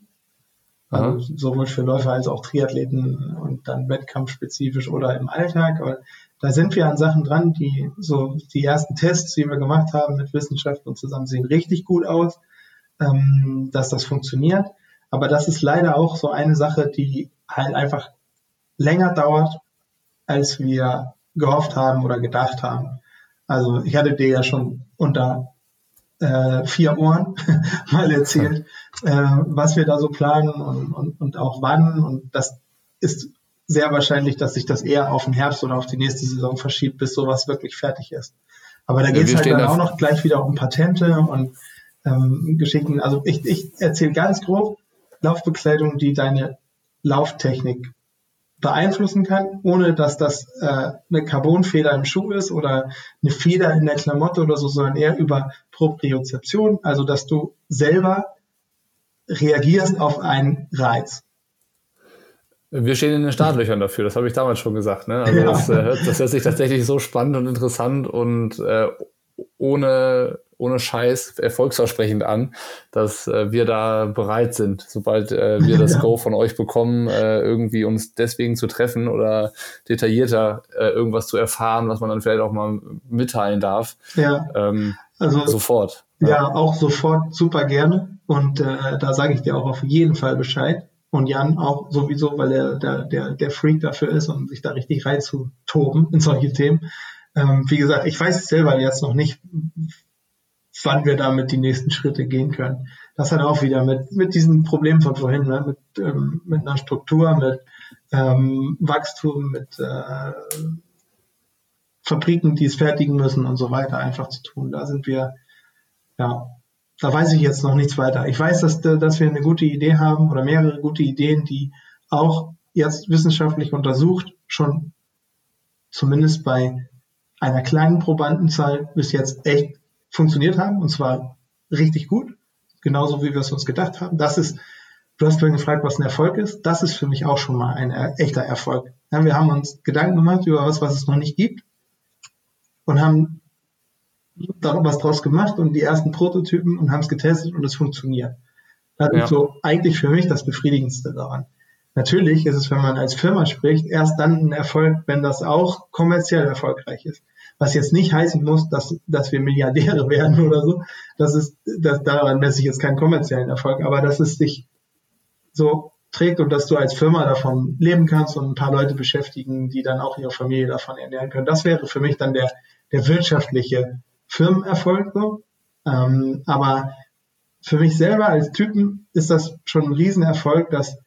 Also sowohl für Läufer als auch Triathleten und dann wettkampfspezifisch oder im Alltag. Aber da sind wir an Sachen dran, die so die ersten Tests, die wir gemacht haben mit Wissenschaft und zusammen sehen richtig gut aus, ähm, dass das funktioniert. Aber das ist leider auch so eine Sache, die halt einfach länger dauert, als wir gehofft haben oder gedacht haben. Also ich hatte dir ja schon unter äh, vier Ohren mal erzählt, äh, was wir da so planen und, und, und auch wann. Und das ist sehr wahrscheinlich, dass sich das eher auf den Herbst oder auf die nächste Saison verschiebt, bis sowas wirklich fertig ist. Aber da geht es halt dann auch noch gleich wieder um Patente und ähm, Geschichten. Also ich, ich erzähle ganz grob Laufbekleidung, die deine Lauftechnik beeinflussen kann, ohne dass das äh, eine Carbonfeder im Schuh ist oder eine Feder in der Klamotte oder so, sondern eher über Propriozeption, also dass du selber reagierst auf einen Reiz. Wir stehen in den Startlöchern dafür, das habe ich damals schon gesagt. Ne? Also ja. das, äh, das hört sich tatsächlich so spannend und interessant und äh, ohne ohne Scheiß erfolgsversprechend an, dass äh, wir da bereit sind, sobald äh, wir das Go von euch bekommen, äh, irgendwie uns deswegen zu treffen oder detaillierter äh, irgendwas zu erfahren, was man dann vielleicht auch mal mitteilen darf. Ja. Ähm, also sofort. Ja, ja, auch sofort super gerne. Und äh, da sage ich dir auch auf jeden Fall Bescheid. Und Jan auch sowieso, weil er der, der, der Freak dafür ist und sich da richtig reinzutoben in solche Themen. Ähm, wie gesagt, ich weiß selber jetzt noch nicht, wann wir damit die nächsten Schritte gehen können. Das hat auch wieder mit, mit diesen Problemen von vorhin, ne? mit, ähm, mit einer Struktur, mit ähm, Wachstum, mit äh, Fabriken, die es fertigen müssen und so weiter einfach zu tun. Da sind wir, ja, da weiß ich jetzt noch nichts weiter. Ich weiß, dass, dass wir eine gute Idee haben oder mehrere gute Ideen, die auch jetzt wissenschaftlich untersucht schon zumindest bei einer kleinen Probandenzahl bis jetzt echt funktioniert haben und zwar richtig gut, genauso wie wir es uns gedacht haben. Das ist, du hast vorhin gefragt, was ein Erfolg ist. Das ist für mich auch schon mal ein echter Erfolg. Ja, wir haben uns Gedanken gemacht über was, was es noch nicht gibt und haben was draus gemacht und die ersten Prototypen und haben es getestet und es funktioniert. Das ja. ist so eigentlich für mich das Befriedigendste daran. Natürlich ist es, wenn man als Firma spricht, erst dann ein Erfolg, wenn das auch kommerziell erfolgreich ist. Was jetzt nicht heißen muss, dass, dass wir Milliardäre werden oder so. Das ist, das, daran messe ich jetzt keinen kommerziellen Erfolg, aber dass es sich so trägt und dass du als Firma davon leben kannst und ein paar Leute beschäftigen, die dann auch ihre Familie davon ernähren können. Das wäre für mich dann der, der wirtschaftliche Firmenerfolg so. Ähm, aber für mich selber als Typen ist das schon ein Riesenerfolg, dass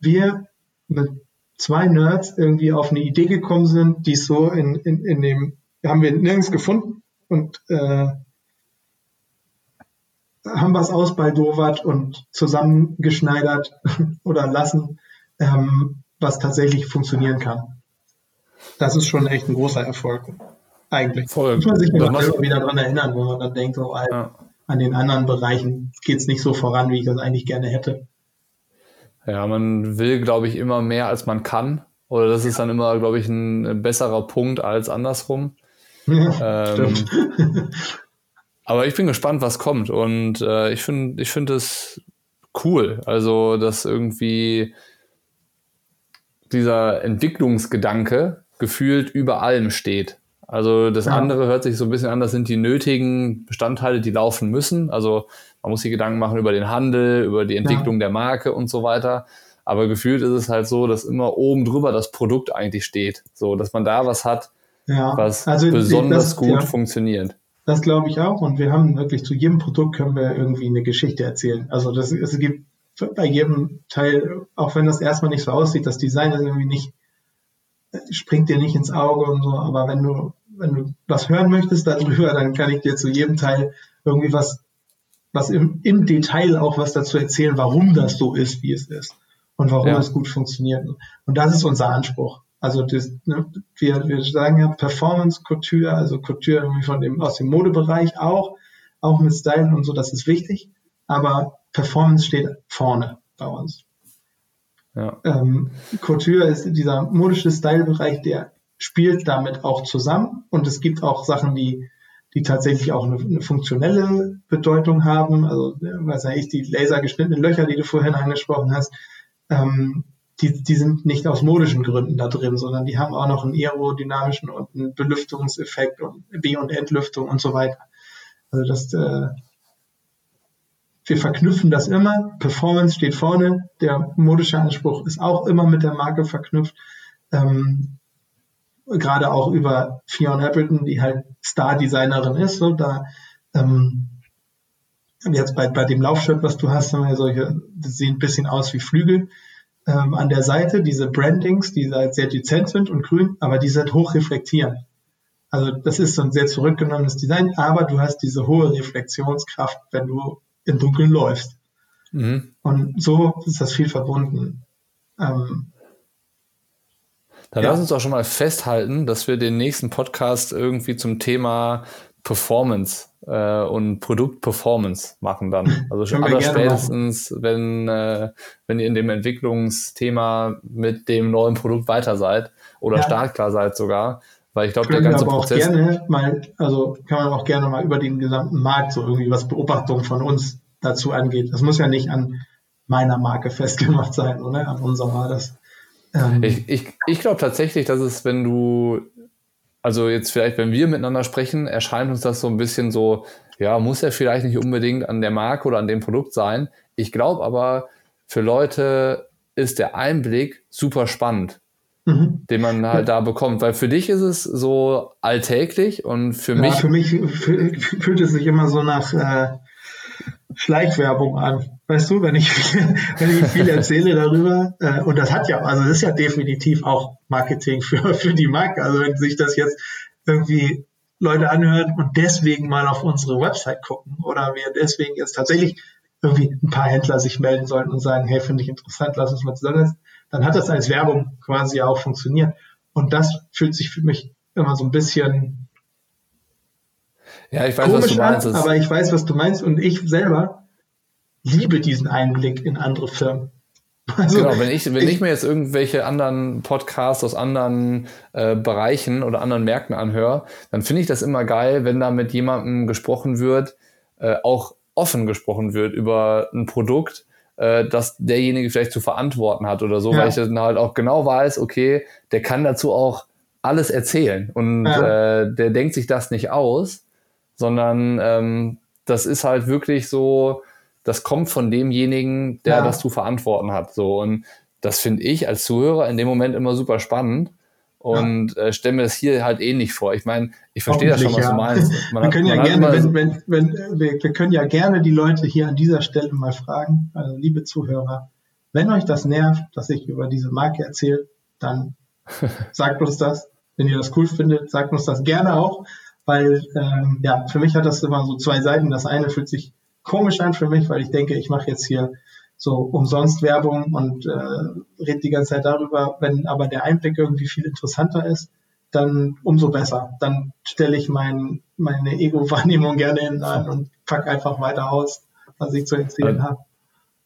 wir mit zwei Nerds irgendwie auf eine Idee gekommen sind, die so in, in, in dem, haben wir nirgends gefunden und äh, haben was ausbaldowert und zusammengeschneidert oder lassen, ähm, was tatsächlich funktionieren kann. Das ist schon echt ein großer Erfolg. Eigentlich. Voll. Muss man sich immer wieder daran erinnern, wo man dann denkt, oh, ja. an den anderen Bereichen geht es nicht so voran, wie ich das eigentlich gerne hätte. Ja, man will, glaube ich, immer mehr, als man kann. Oder das ist dann immer, glaube ich, ein besserer Punkt als andersrum. Ja, ähm, aber ich bin gespannt, was kommt. Und äh, ich finde ich finde es cool. Also, dass irgendwie dieser Entwicklungsgedanke gefühlt über allem steht. Also das ja. andere hört sich so ein bisschen an, das sind die nötigen Bestandteile, die laufen müssen. Also man muss sich Gedanken machen über den Handel, über die Entwicklung ja. der Marke und so weiter. Aber gefühlt ist es halt so, dass immer oben drüber das Produkt eigentlich steht. So, dass man da was hat, ja. was also besonders das, gut funktioniert. Das glaube ich auch. Und wir haben wirklich zu jedem Produkt können wir irgendwie eine Geschichte erzählen. Also das, es gibt bei jedem Teil, auch wenn das erstmal nicht so aussieht, das Design ist irgendwie nicht, springt dir nicht ins Auge und so, aber wenn du, wenn du was hören möchtest darüber, dann kann ich dir zu jedem Teil irgendwie was was im, im Detail auch was dazu erzählen, warum das so ist, wie es ist und warum ja. es gut funktioniert. Und das ist unser Anspruch. Also das, ne, wir, wir sagen ja Performance Couture, also Couture irgendwie von dem, aus dem Modebereich auch, auch mit Style und so, das ist wichtig. Aber Performance steht vorne bei uns. Ja. Ähm, Couture ist dieser modische Style-Bereich, der spielt damit auch zusammen. Und es gibt auch Sachen, die die tatsächlich auch eine, eine funktionelle Bedeutung haben. Also, was weiß ich, die lasergeschnittenen Löcher, die du vorhin angesprochen hast, ähm, die, die sind nicht aus modischen Gründen da drin, sondern die haben auch noch einen aerodynamischen und einen Belüftungseffekt und B- und Entlüftung und so weiter. Also das, äh, wir verknüpfen das immer. Performance steht vorne. Der modische Anspruch ist auch immer mit der Marke verknüpft. Ähm, gerade auch über Fionn Appleton, die halt Star-Designerin ist, so da ähm, jetzt bei, bei dem Laufshirt, was du hast, haben wir solche, das sehen ein bisschen aus wie Flügel ähm, an der Seite, diese Brandings, die halt sehr dezent sind und grün, aber die sind hochreflektierend. Also das ist so ein sehr zurückgenommenes Design, aber du hast diese hohe Reflexionskraft, wenn du im Dunkeln läufst. Mhm. Und so ist das viel verbunden. Ähm, dann ja. lass uns auch schon mal festhalten, dass wir den nächsten Podcast irgendwie zum Thema Performance äh, und Produktperformance machen dann. Also schon aller spätestens, wenn, äh, wenn ihr in dem Entwicklungsthema mit dem neuen Produkt weiter seid oder ja. startklar seid sogar. Weil ich glaube, der ganze aber Prozess. Auch gerne mal, also kann man auch gerne mal über den gesamten Markt so irgendwie was Beobachtungen von uns dazu angeht. Das muss ja nicht an meiner Marke festgemacht sein, oder? An unserer das. Ähm, ich ich, ich glaube tatsächlich, dass es, wenn du also jetzt vielleicht, wenn wir miteinander sprechen, erscheint uns das so ein bisschen so, ja, muss ja vielleicht nicht unbedingt an der Marke oder an dem Produkt sein. Ich glaube aber, für Leute ist der Einblick super spannend, mhm. den man halt da bekommt. Weil für dich ist es so alltäglich und für ja, mich. Für mich fühlt es sich immer so nach äh, Schleichwerbung an. Weißt du, wenn ich, wenn ich viel erzähle darüber, äh, und das hat ja, also das ist ja definitiv auch Marketing für, für die Marke. Also wenn sich das jetzt irgendwie Leute anhören und deswegen mal auf unsere Website gucken oder wir deswegen jetzt tatsächlich irgendwie ein paar Händler sich melden sollten und sagen, hey, finde ich interessant, lass uns mal zusammen, dann hat das als Werbung quasi auch funktioniert. Und das fühlt sich für mich immer so ein bisschen ja, ich weiß, was du meinst. An, aber ich weiß, was du meinst und ich selber liebe diesen Einblick in andere Firmen. Also, genau, wenn ich, wenn ich, ich, mir jetzt irgendwelche anderen Podcasts aus anderen äh, Bereichen oder anderen Märkten anhöre, dann finde ich das immer geil, wenn da mit jemandem gesprochen wird, äh, auch offen gesprochen wird über ein Produkt, äh, das derjenige vielleicht zu verantworten hat oder so, ja. weil ich dann halt auch genau weiß, okay, der kann dazu auch alles erzählen und ja. äh, der denkt sich das nicht aus, sondern ähm, das ist halt wirklich so, das kommt von demjenigen, der ja. das zu verantworten hat. So und das finde ich als Zuhörer in dem Moment immer super spannend und ja. äh, stelle mir das hier halt ähnlich vor. Ich meine, ich verstehe das schon, was ja. du meinst. Man wir können ja gerne, wenn, wenn, wenn, wir, wir können ja gerne die Leute hier an dieser Stelle mal fragen, also liebe Zuhörer, wenn euch das nervt, dass ich über diese Marke erzähle, dann sagt uns das. Wenn ihr das cool findet, sagt uns das gerne auch, weil ähm, ja, für mich hat das immer so zwei Seiten. Das eine fühlt sich komisch an für mich, weil ich denke, ich mache jetzt hier so umsonst Werbung und äh, rede die ganze Zeit darüber. Wenn aber der Einblick irgendwie viel interessanter ist, dann umso besser. Dann stelle ich mein, meine Ego-Wahrnehmung gerne hinten an und pack einfach weiter aus, was ich zu erzählen habe.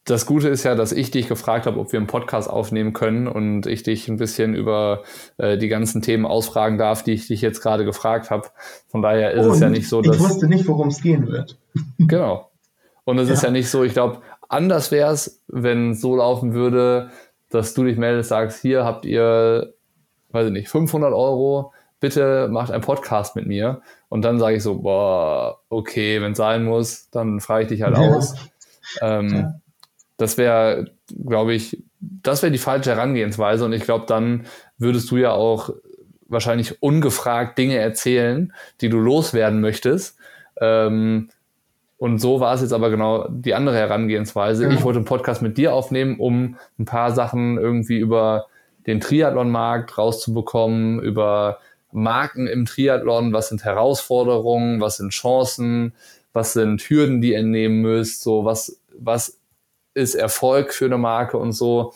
Das Gute ist ja, dass ich dich gefragt habe, ob wir einen Podcast aufnehmen können und ich dich ein bisschen über äh, die ganzen Themen ausfragen darf, die ich dich jetzt gerade gefragt habe. Von daher ist und es ja nicht so, dass. Ich wusste nicht, worum es gehen wird. Genau. Und es ja. ist ja nicht so, ich glaube, anders wäre es, wenn es so laufen würde, dass du dich meldest, sagst, hier habt ihr, weiß ich nicht, 500 Euro, bitte macht einen Podcast mit mir. Und dann sage ich so, boah, okay, wenn es sein muss, dann frage ich dich halt ja. aus. Ähm, ja. Das wäre, glaube ich, das wäre die falsche Herangehensweise. Und ich glaube, dann würdest du ja auch wahrscheinlich ungefragt Dinge erzählen, die du loswerden möchtest. Ähm, und so war es jetzt aber genau die andere Herangehensweise. Ja. Ich wollte einen Podcast mit dir aufnehmen, um ein paar Sachen irgendwie über den Triathlon-Markt rauszubekommen, über Marken im Triathlon, was sind Herausforderungen, was sind Chancen, was sind Hürden, die ihr nehmen müsst, so was, was ist Erfolg für eine Marke und so.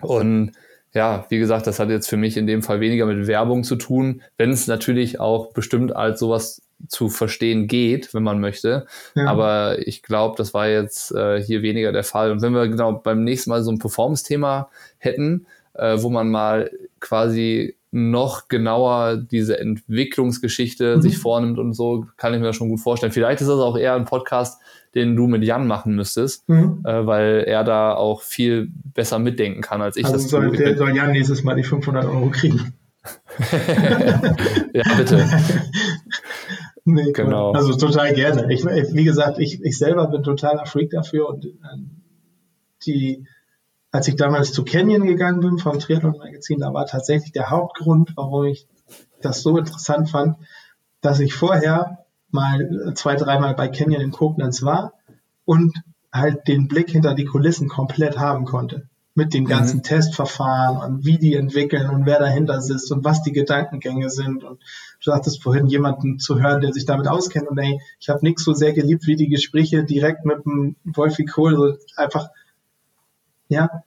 Und ja, wie gesagt, das hat jetzt für mich in dem Fall weniger mit Werbung zu tun, wenn es natürlich auch bestimmt als sowas zu verstehen geht, wenn man möchte. Ja. Aber ich glaube, das war jetzt äh, hier weniger der Fall. Und wenn wir genau beim nächsten Mal so ein Performance-Thema hätten, äh, wo man mal quasi noch genauer diese Entwicklungsgeschichte mhm. sich vornimmt und so, kann ich mir das schon gut vorstellen. Vielleicht ist das auch eher ein Podcast, den du mit Jan machen müsstest, mhm. äh, weil er da auch viel besser mitdenken kann, als ich also das soll. Der, soll Jan nächstes Mal die 500 Euro kriegen. ja, bitte. nee, genau. Also total gerne. Ich, wie gesagt, ich, ich selber bin totaler Freak dafür und äh, die, als ich damals zu Canyon gegangen bin vom Triathlon-Magazin, da war tatsächlich der Hauptgrund, warum ich das so interessant fand, dass ich vorher mal zwei, dreimal bei Canyon in Koblenz war und halt den Blick hinter die Kulissen komplett haben konnte. Mit den ganzen mhm. Testverfahren und wie die entwickeln und wer dahinter sitzt und was die Gedankengänge sind. Und du sagtest vorhin, jemanden zu hören, der sich damit auskennt. Und ey, ich habe nichts so sehr geliebt wie die Gespräche direkt mit dem Wolfi Kohl. So einfach, ja,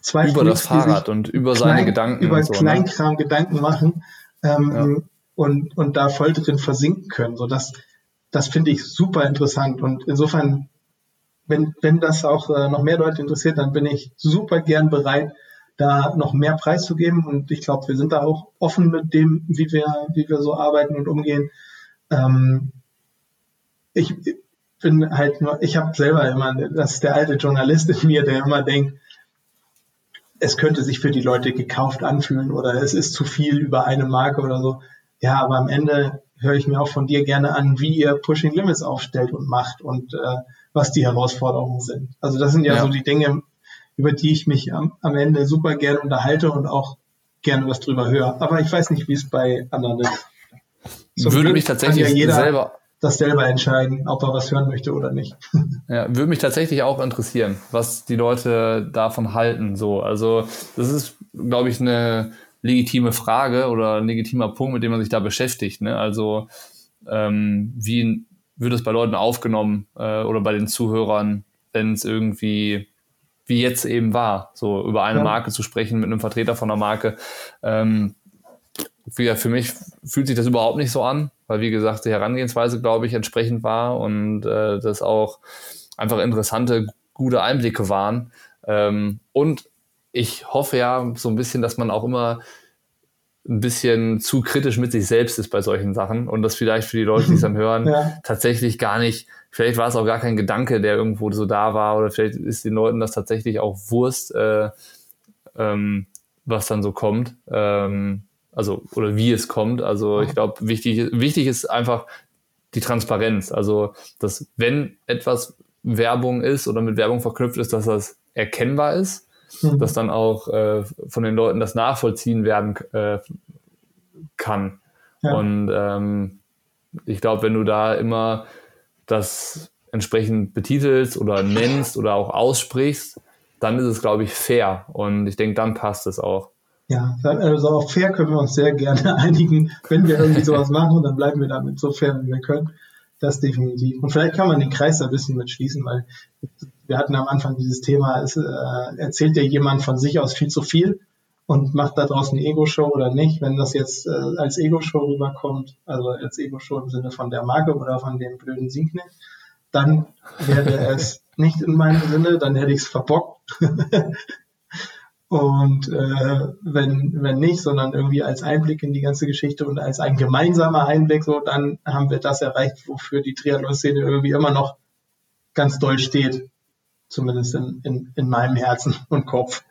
zwei Über Freaks, das Fahrrad und über seine klein, Gedanken. Über so, ne? Kleinkram ne? Gedanken machen. Ähm, ja. und, und da voll drin versinken können. So das, das finde ich super interessant. Und insofern wenn, wenn das auch äh, noch mehr Leute interessiert, dann bin ich super gern bereit, da noch mehr preiszugeben. Und ich glaube, wir sind da auch offen mit dem, wie wir, wie wir so arbeiten und umgehen. Ähm, ich bin halt nur, ich habe selber immer, das ist der alte Journalist in mir, der immer denkt, es könnte sich für die Leute gekauft anfühlen oder es ist zu viel über eine Marke oder so. Ja, aber am Ende höre ich mir auch von dir gerne an, wie ihr Pushing Limits aufstellt und macht und äh, was die Herausforderungen sind. Also das sind ja, ja. so die Dinge, über die ich mich am, am Ende super gerne unterhalte und auch gerne was drüber höre. Aber ich weiß nicht, wie es bei anderen ist. Zum würde Glück mich tatsächlich ja jeder selber das selber entscheiden, ob er was hören möchte oder nicht. Ja, würde mich tatsächlich auch interessieren, was die Leute davon halten. So, also das ist, glaube ich, eine legitime Frage oder ein legitimer Punkt, mit dem man sich da beschäftigt. Ne? Also ähm, wie wird es bei Leuten aufgenommen äh, oder bei den Zuhörern, wenn es irgendwie wie jetzt eben war, so über eine ja. Marke zu sprechen mit einem Vertreter von einer Marke. Ähm, für, für mich fühlt sich das überhaupt nicht so an, weil wie gesagt die Herangehensweise, glaube ich, entsprechend war und äh, das auch einfach interessante, gute Einblicke waren. Ähm, und ich hoffe ja so ein bisschen, dass man auch immer ein bisschen zu kritisch mit sich selbst ist bei solchen Sachen und das vielleicht für die Leute, die es dann hören, ja. tatsächlich gar nicht, vielleicht war es auch gar kein Gedanke, der irgendwo so da war oder vielleicht ist den Leuten das tatsächlich auch Wurst, äh, ähm, was dann so kommt, ähm, also oder wie es kommt. Also ich glaube, wichtig, wichtig ist einfach die Transparenz. Also, dass wenn etwas Werbung ist oder mit Werbung verknüpft ist, dass das erkennbar ist mhm. dass dann auch äh, von den Leuten das nachvollziehen werden äh, kann. Ja. Und ähm, ich glaube, wenn du da immer das entsprechend betitelst oder nennst oder auch aussprichst, dann ist es, glaube ich, fair. Und ich denke, dann passt es auch. Ja, also auf fair können wir uns sehr gerne einigen. Wenn wir irgendwie sowas machen, dann bleiben wir damit so fair, wie wir können. Das definitiv. Und vielleicht kann man den Kreis ein bisschen mit schließen, weil wir hatten am Anfang dieses Thema, es, äh, erzählt dir jemand von sich aus viel zu viel und macht da draußen eine Ego-Show oder nicht. Wenn das jetzt äh, als Ego-Show rüberkommt, also als Ego-Show im Sinne von der Marke oder von dem blöden Sinknick, dann wäre es nicht in meinem Sinne, dann hätte ich es verbockt. Und äh, wenn, wenn nicht, sondern irgendwie als Einblick in die ganze Geschichte und als ein gemeinsamer Einblick, so, dann haben wir das erreicht, wofür die Triathlon-Szene irgendwie immer noch ganz doll steht. Zumindest in, in, in meinem Herzen und Kopf.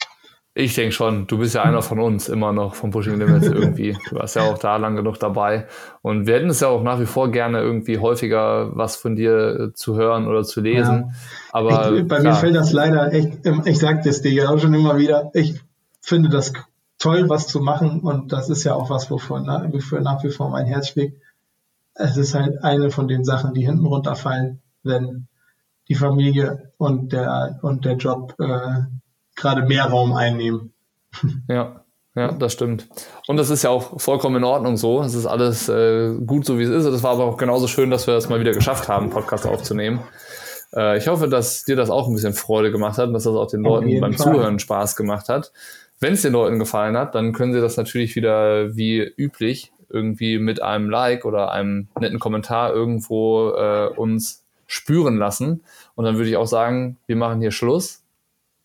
Ich denke schon, du bist ja einer von uns immer noch vom Pushing Limits irgendwie. Du warst ja auch da lang genug dabei. Und wir hätten es ja auch nach wie vor gerne irgendwie häufiger was von dir zu hören oder zu lesen. Ja. Aber ich, bei klar. mir fällt das leider echt, ich sag das dir ja auch schon immer wieder, ich finde das toll, was zu machen. Und das ist ja auch was, wofür nach wie vor mein Herz schlägt. Es ist halt eine von den Sachen, die hinten runterfallen, wenn die Familie und der, und der Job äh, gerade mehr Raum einnehmen. Ja, ja, das stimmt. Und das ist ja auch vollkommen in Ordnung so. Es ist alles äh, gut so, wie es ist. Das war aber auch genauso schön, dass wir das mal wieder geschafft haben, Podcast aufzunehmen. Äh, ich hoffe, dass dir das auch ein bisschen Freude gemacht hat und dass das auch den Leuten beim Fall. Zuhören Spaß gemacht hat. Wenn es den Leuten gefallen hat, dann können sie das natürlich wieder wie üblich irgendwie mit einem Like oder einem netten Kommentar irgendwo äh, uns spüren lassen. Und dann würde ich auch sagen, wir machen hier Schluss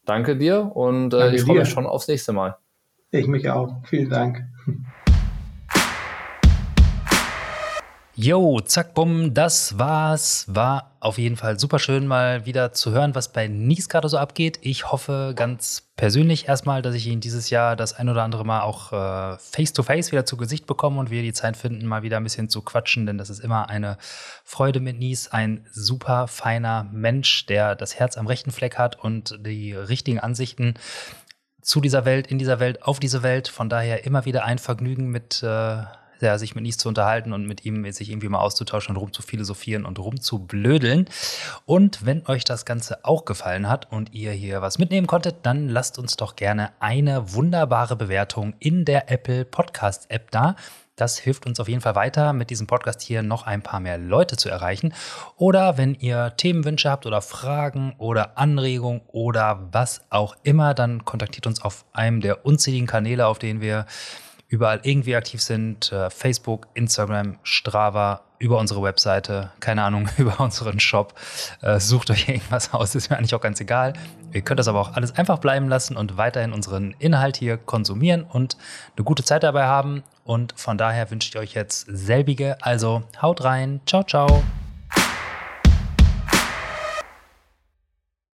danke dir und äh, ich freue mich schon aufs nächste Mal. Ich mich auch. Vielen Dank. Jo, zack, bumm, das war's. War auf jeden Fall super schön, mal wieder zu hören, was bei Nies gerade so abgeht. Ich hoffe ganz persönlich erstmal, dass ich ihn dieses Jahr das ein oder andere Mal auch äh, face-to-face -face wieder zu Gesicht bekomme und wir die Zeit finden, mal wieder ein bisschen zu quatschen, denn das ist immer eine Freude mit Nies. Ein super feiner Mensch, der das Herz am rechten Fleck hat und die richtigen Ansichten zu dieser Welt, in dieser Welt, auf diese Welt. Von daher immer wieder ein Vergnügen mit. Äh, ja, sich mit Nies zu unterhalten und mit ihm sich irgendwie mal auszutauschen und rum zu philosophieren und rum zu blödeln. Und wenn euch das Ganze auch gefallen hat und ihr hier was mitnehmen konntet, dann lasst uns doch gerne eine wunderbare Bewertung in der Apple Podcast App da. Das hilft uns auf jeden Fall weiter, mit diesem Podcast hier noch ein paar mehr Leute zu erreichen. Oder wenn ihr Themenwünsche habt oder Fragen oder Anregungen oder was auch immer, dann kontaktiert uns auf einem der unzähligen Kanäle, auf denen wir überall irgendwie aktiv sind. Äh, Facebook, Instagram, Strava, über unsere Webseite, keine Ahnung, über unseren Shop. Äh, sucht euch irgendwas aus, ist mir eigentlich auch ganz egal. Ihr könnt das aber auch alles einfach bleiben lassen und weiterhin unseren Inhalt hier konsumieren und eine gute Zeit dabei haben. Und von daher wünsche ich euch jetzt selbige. Also haut rein. Ciao, ciao.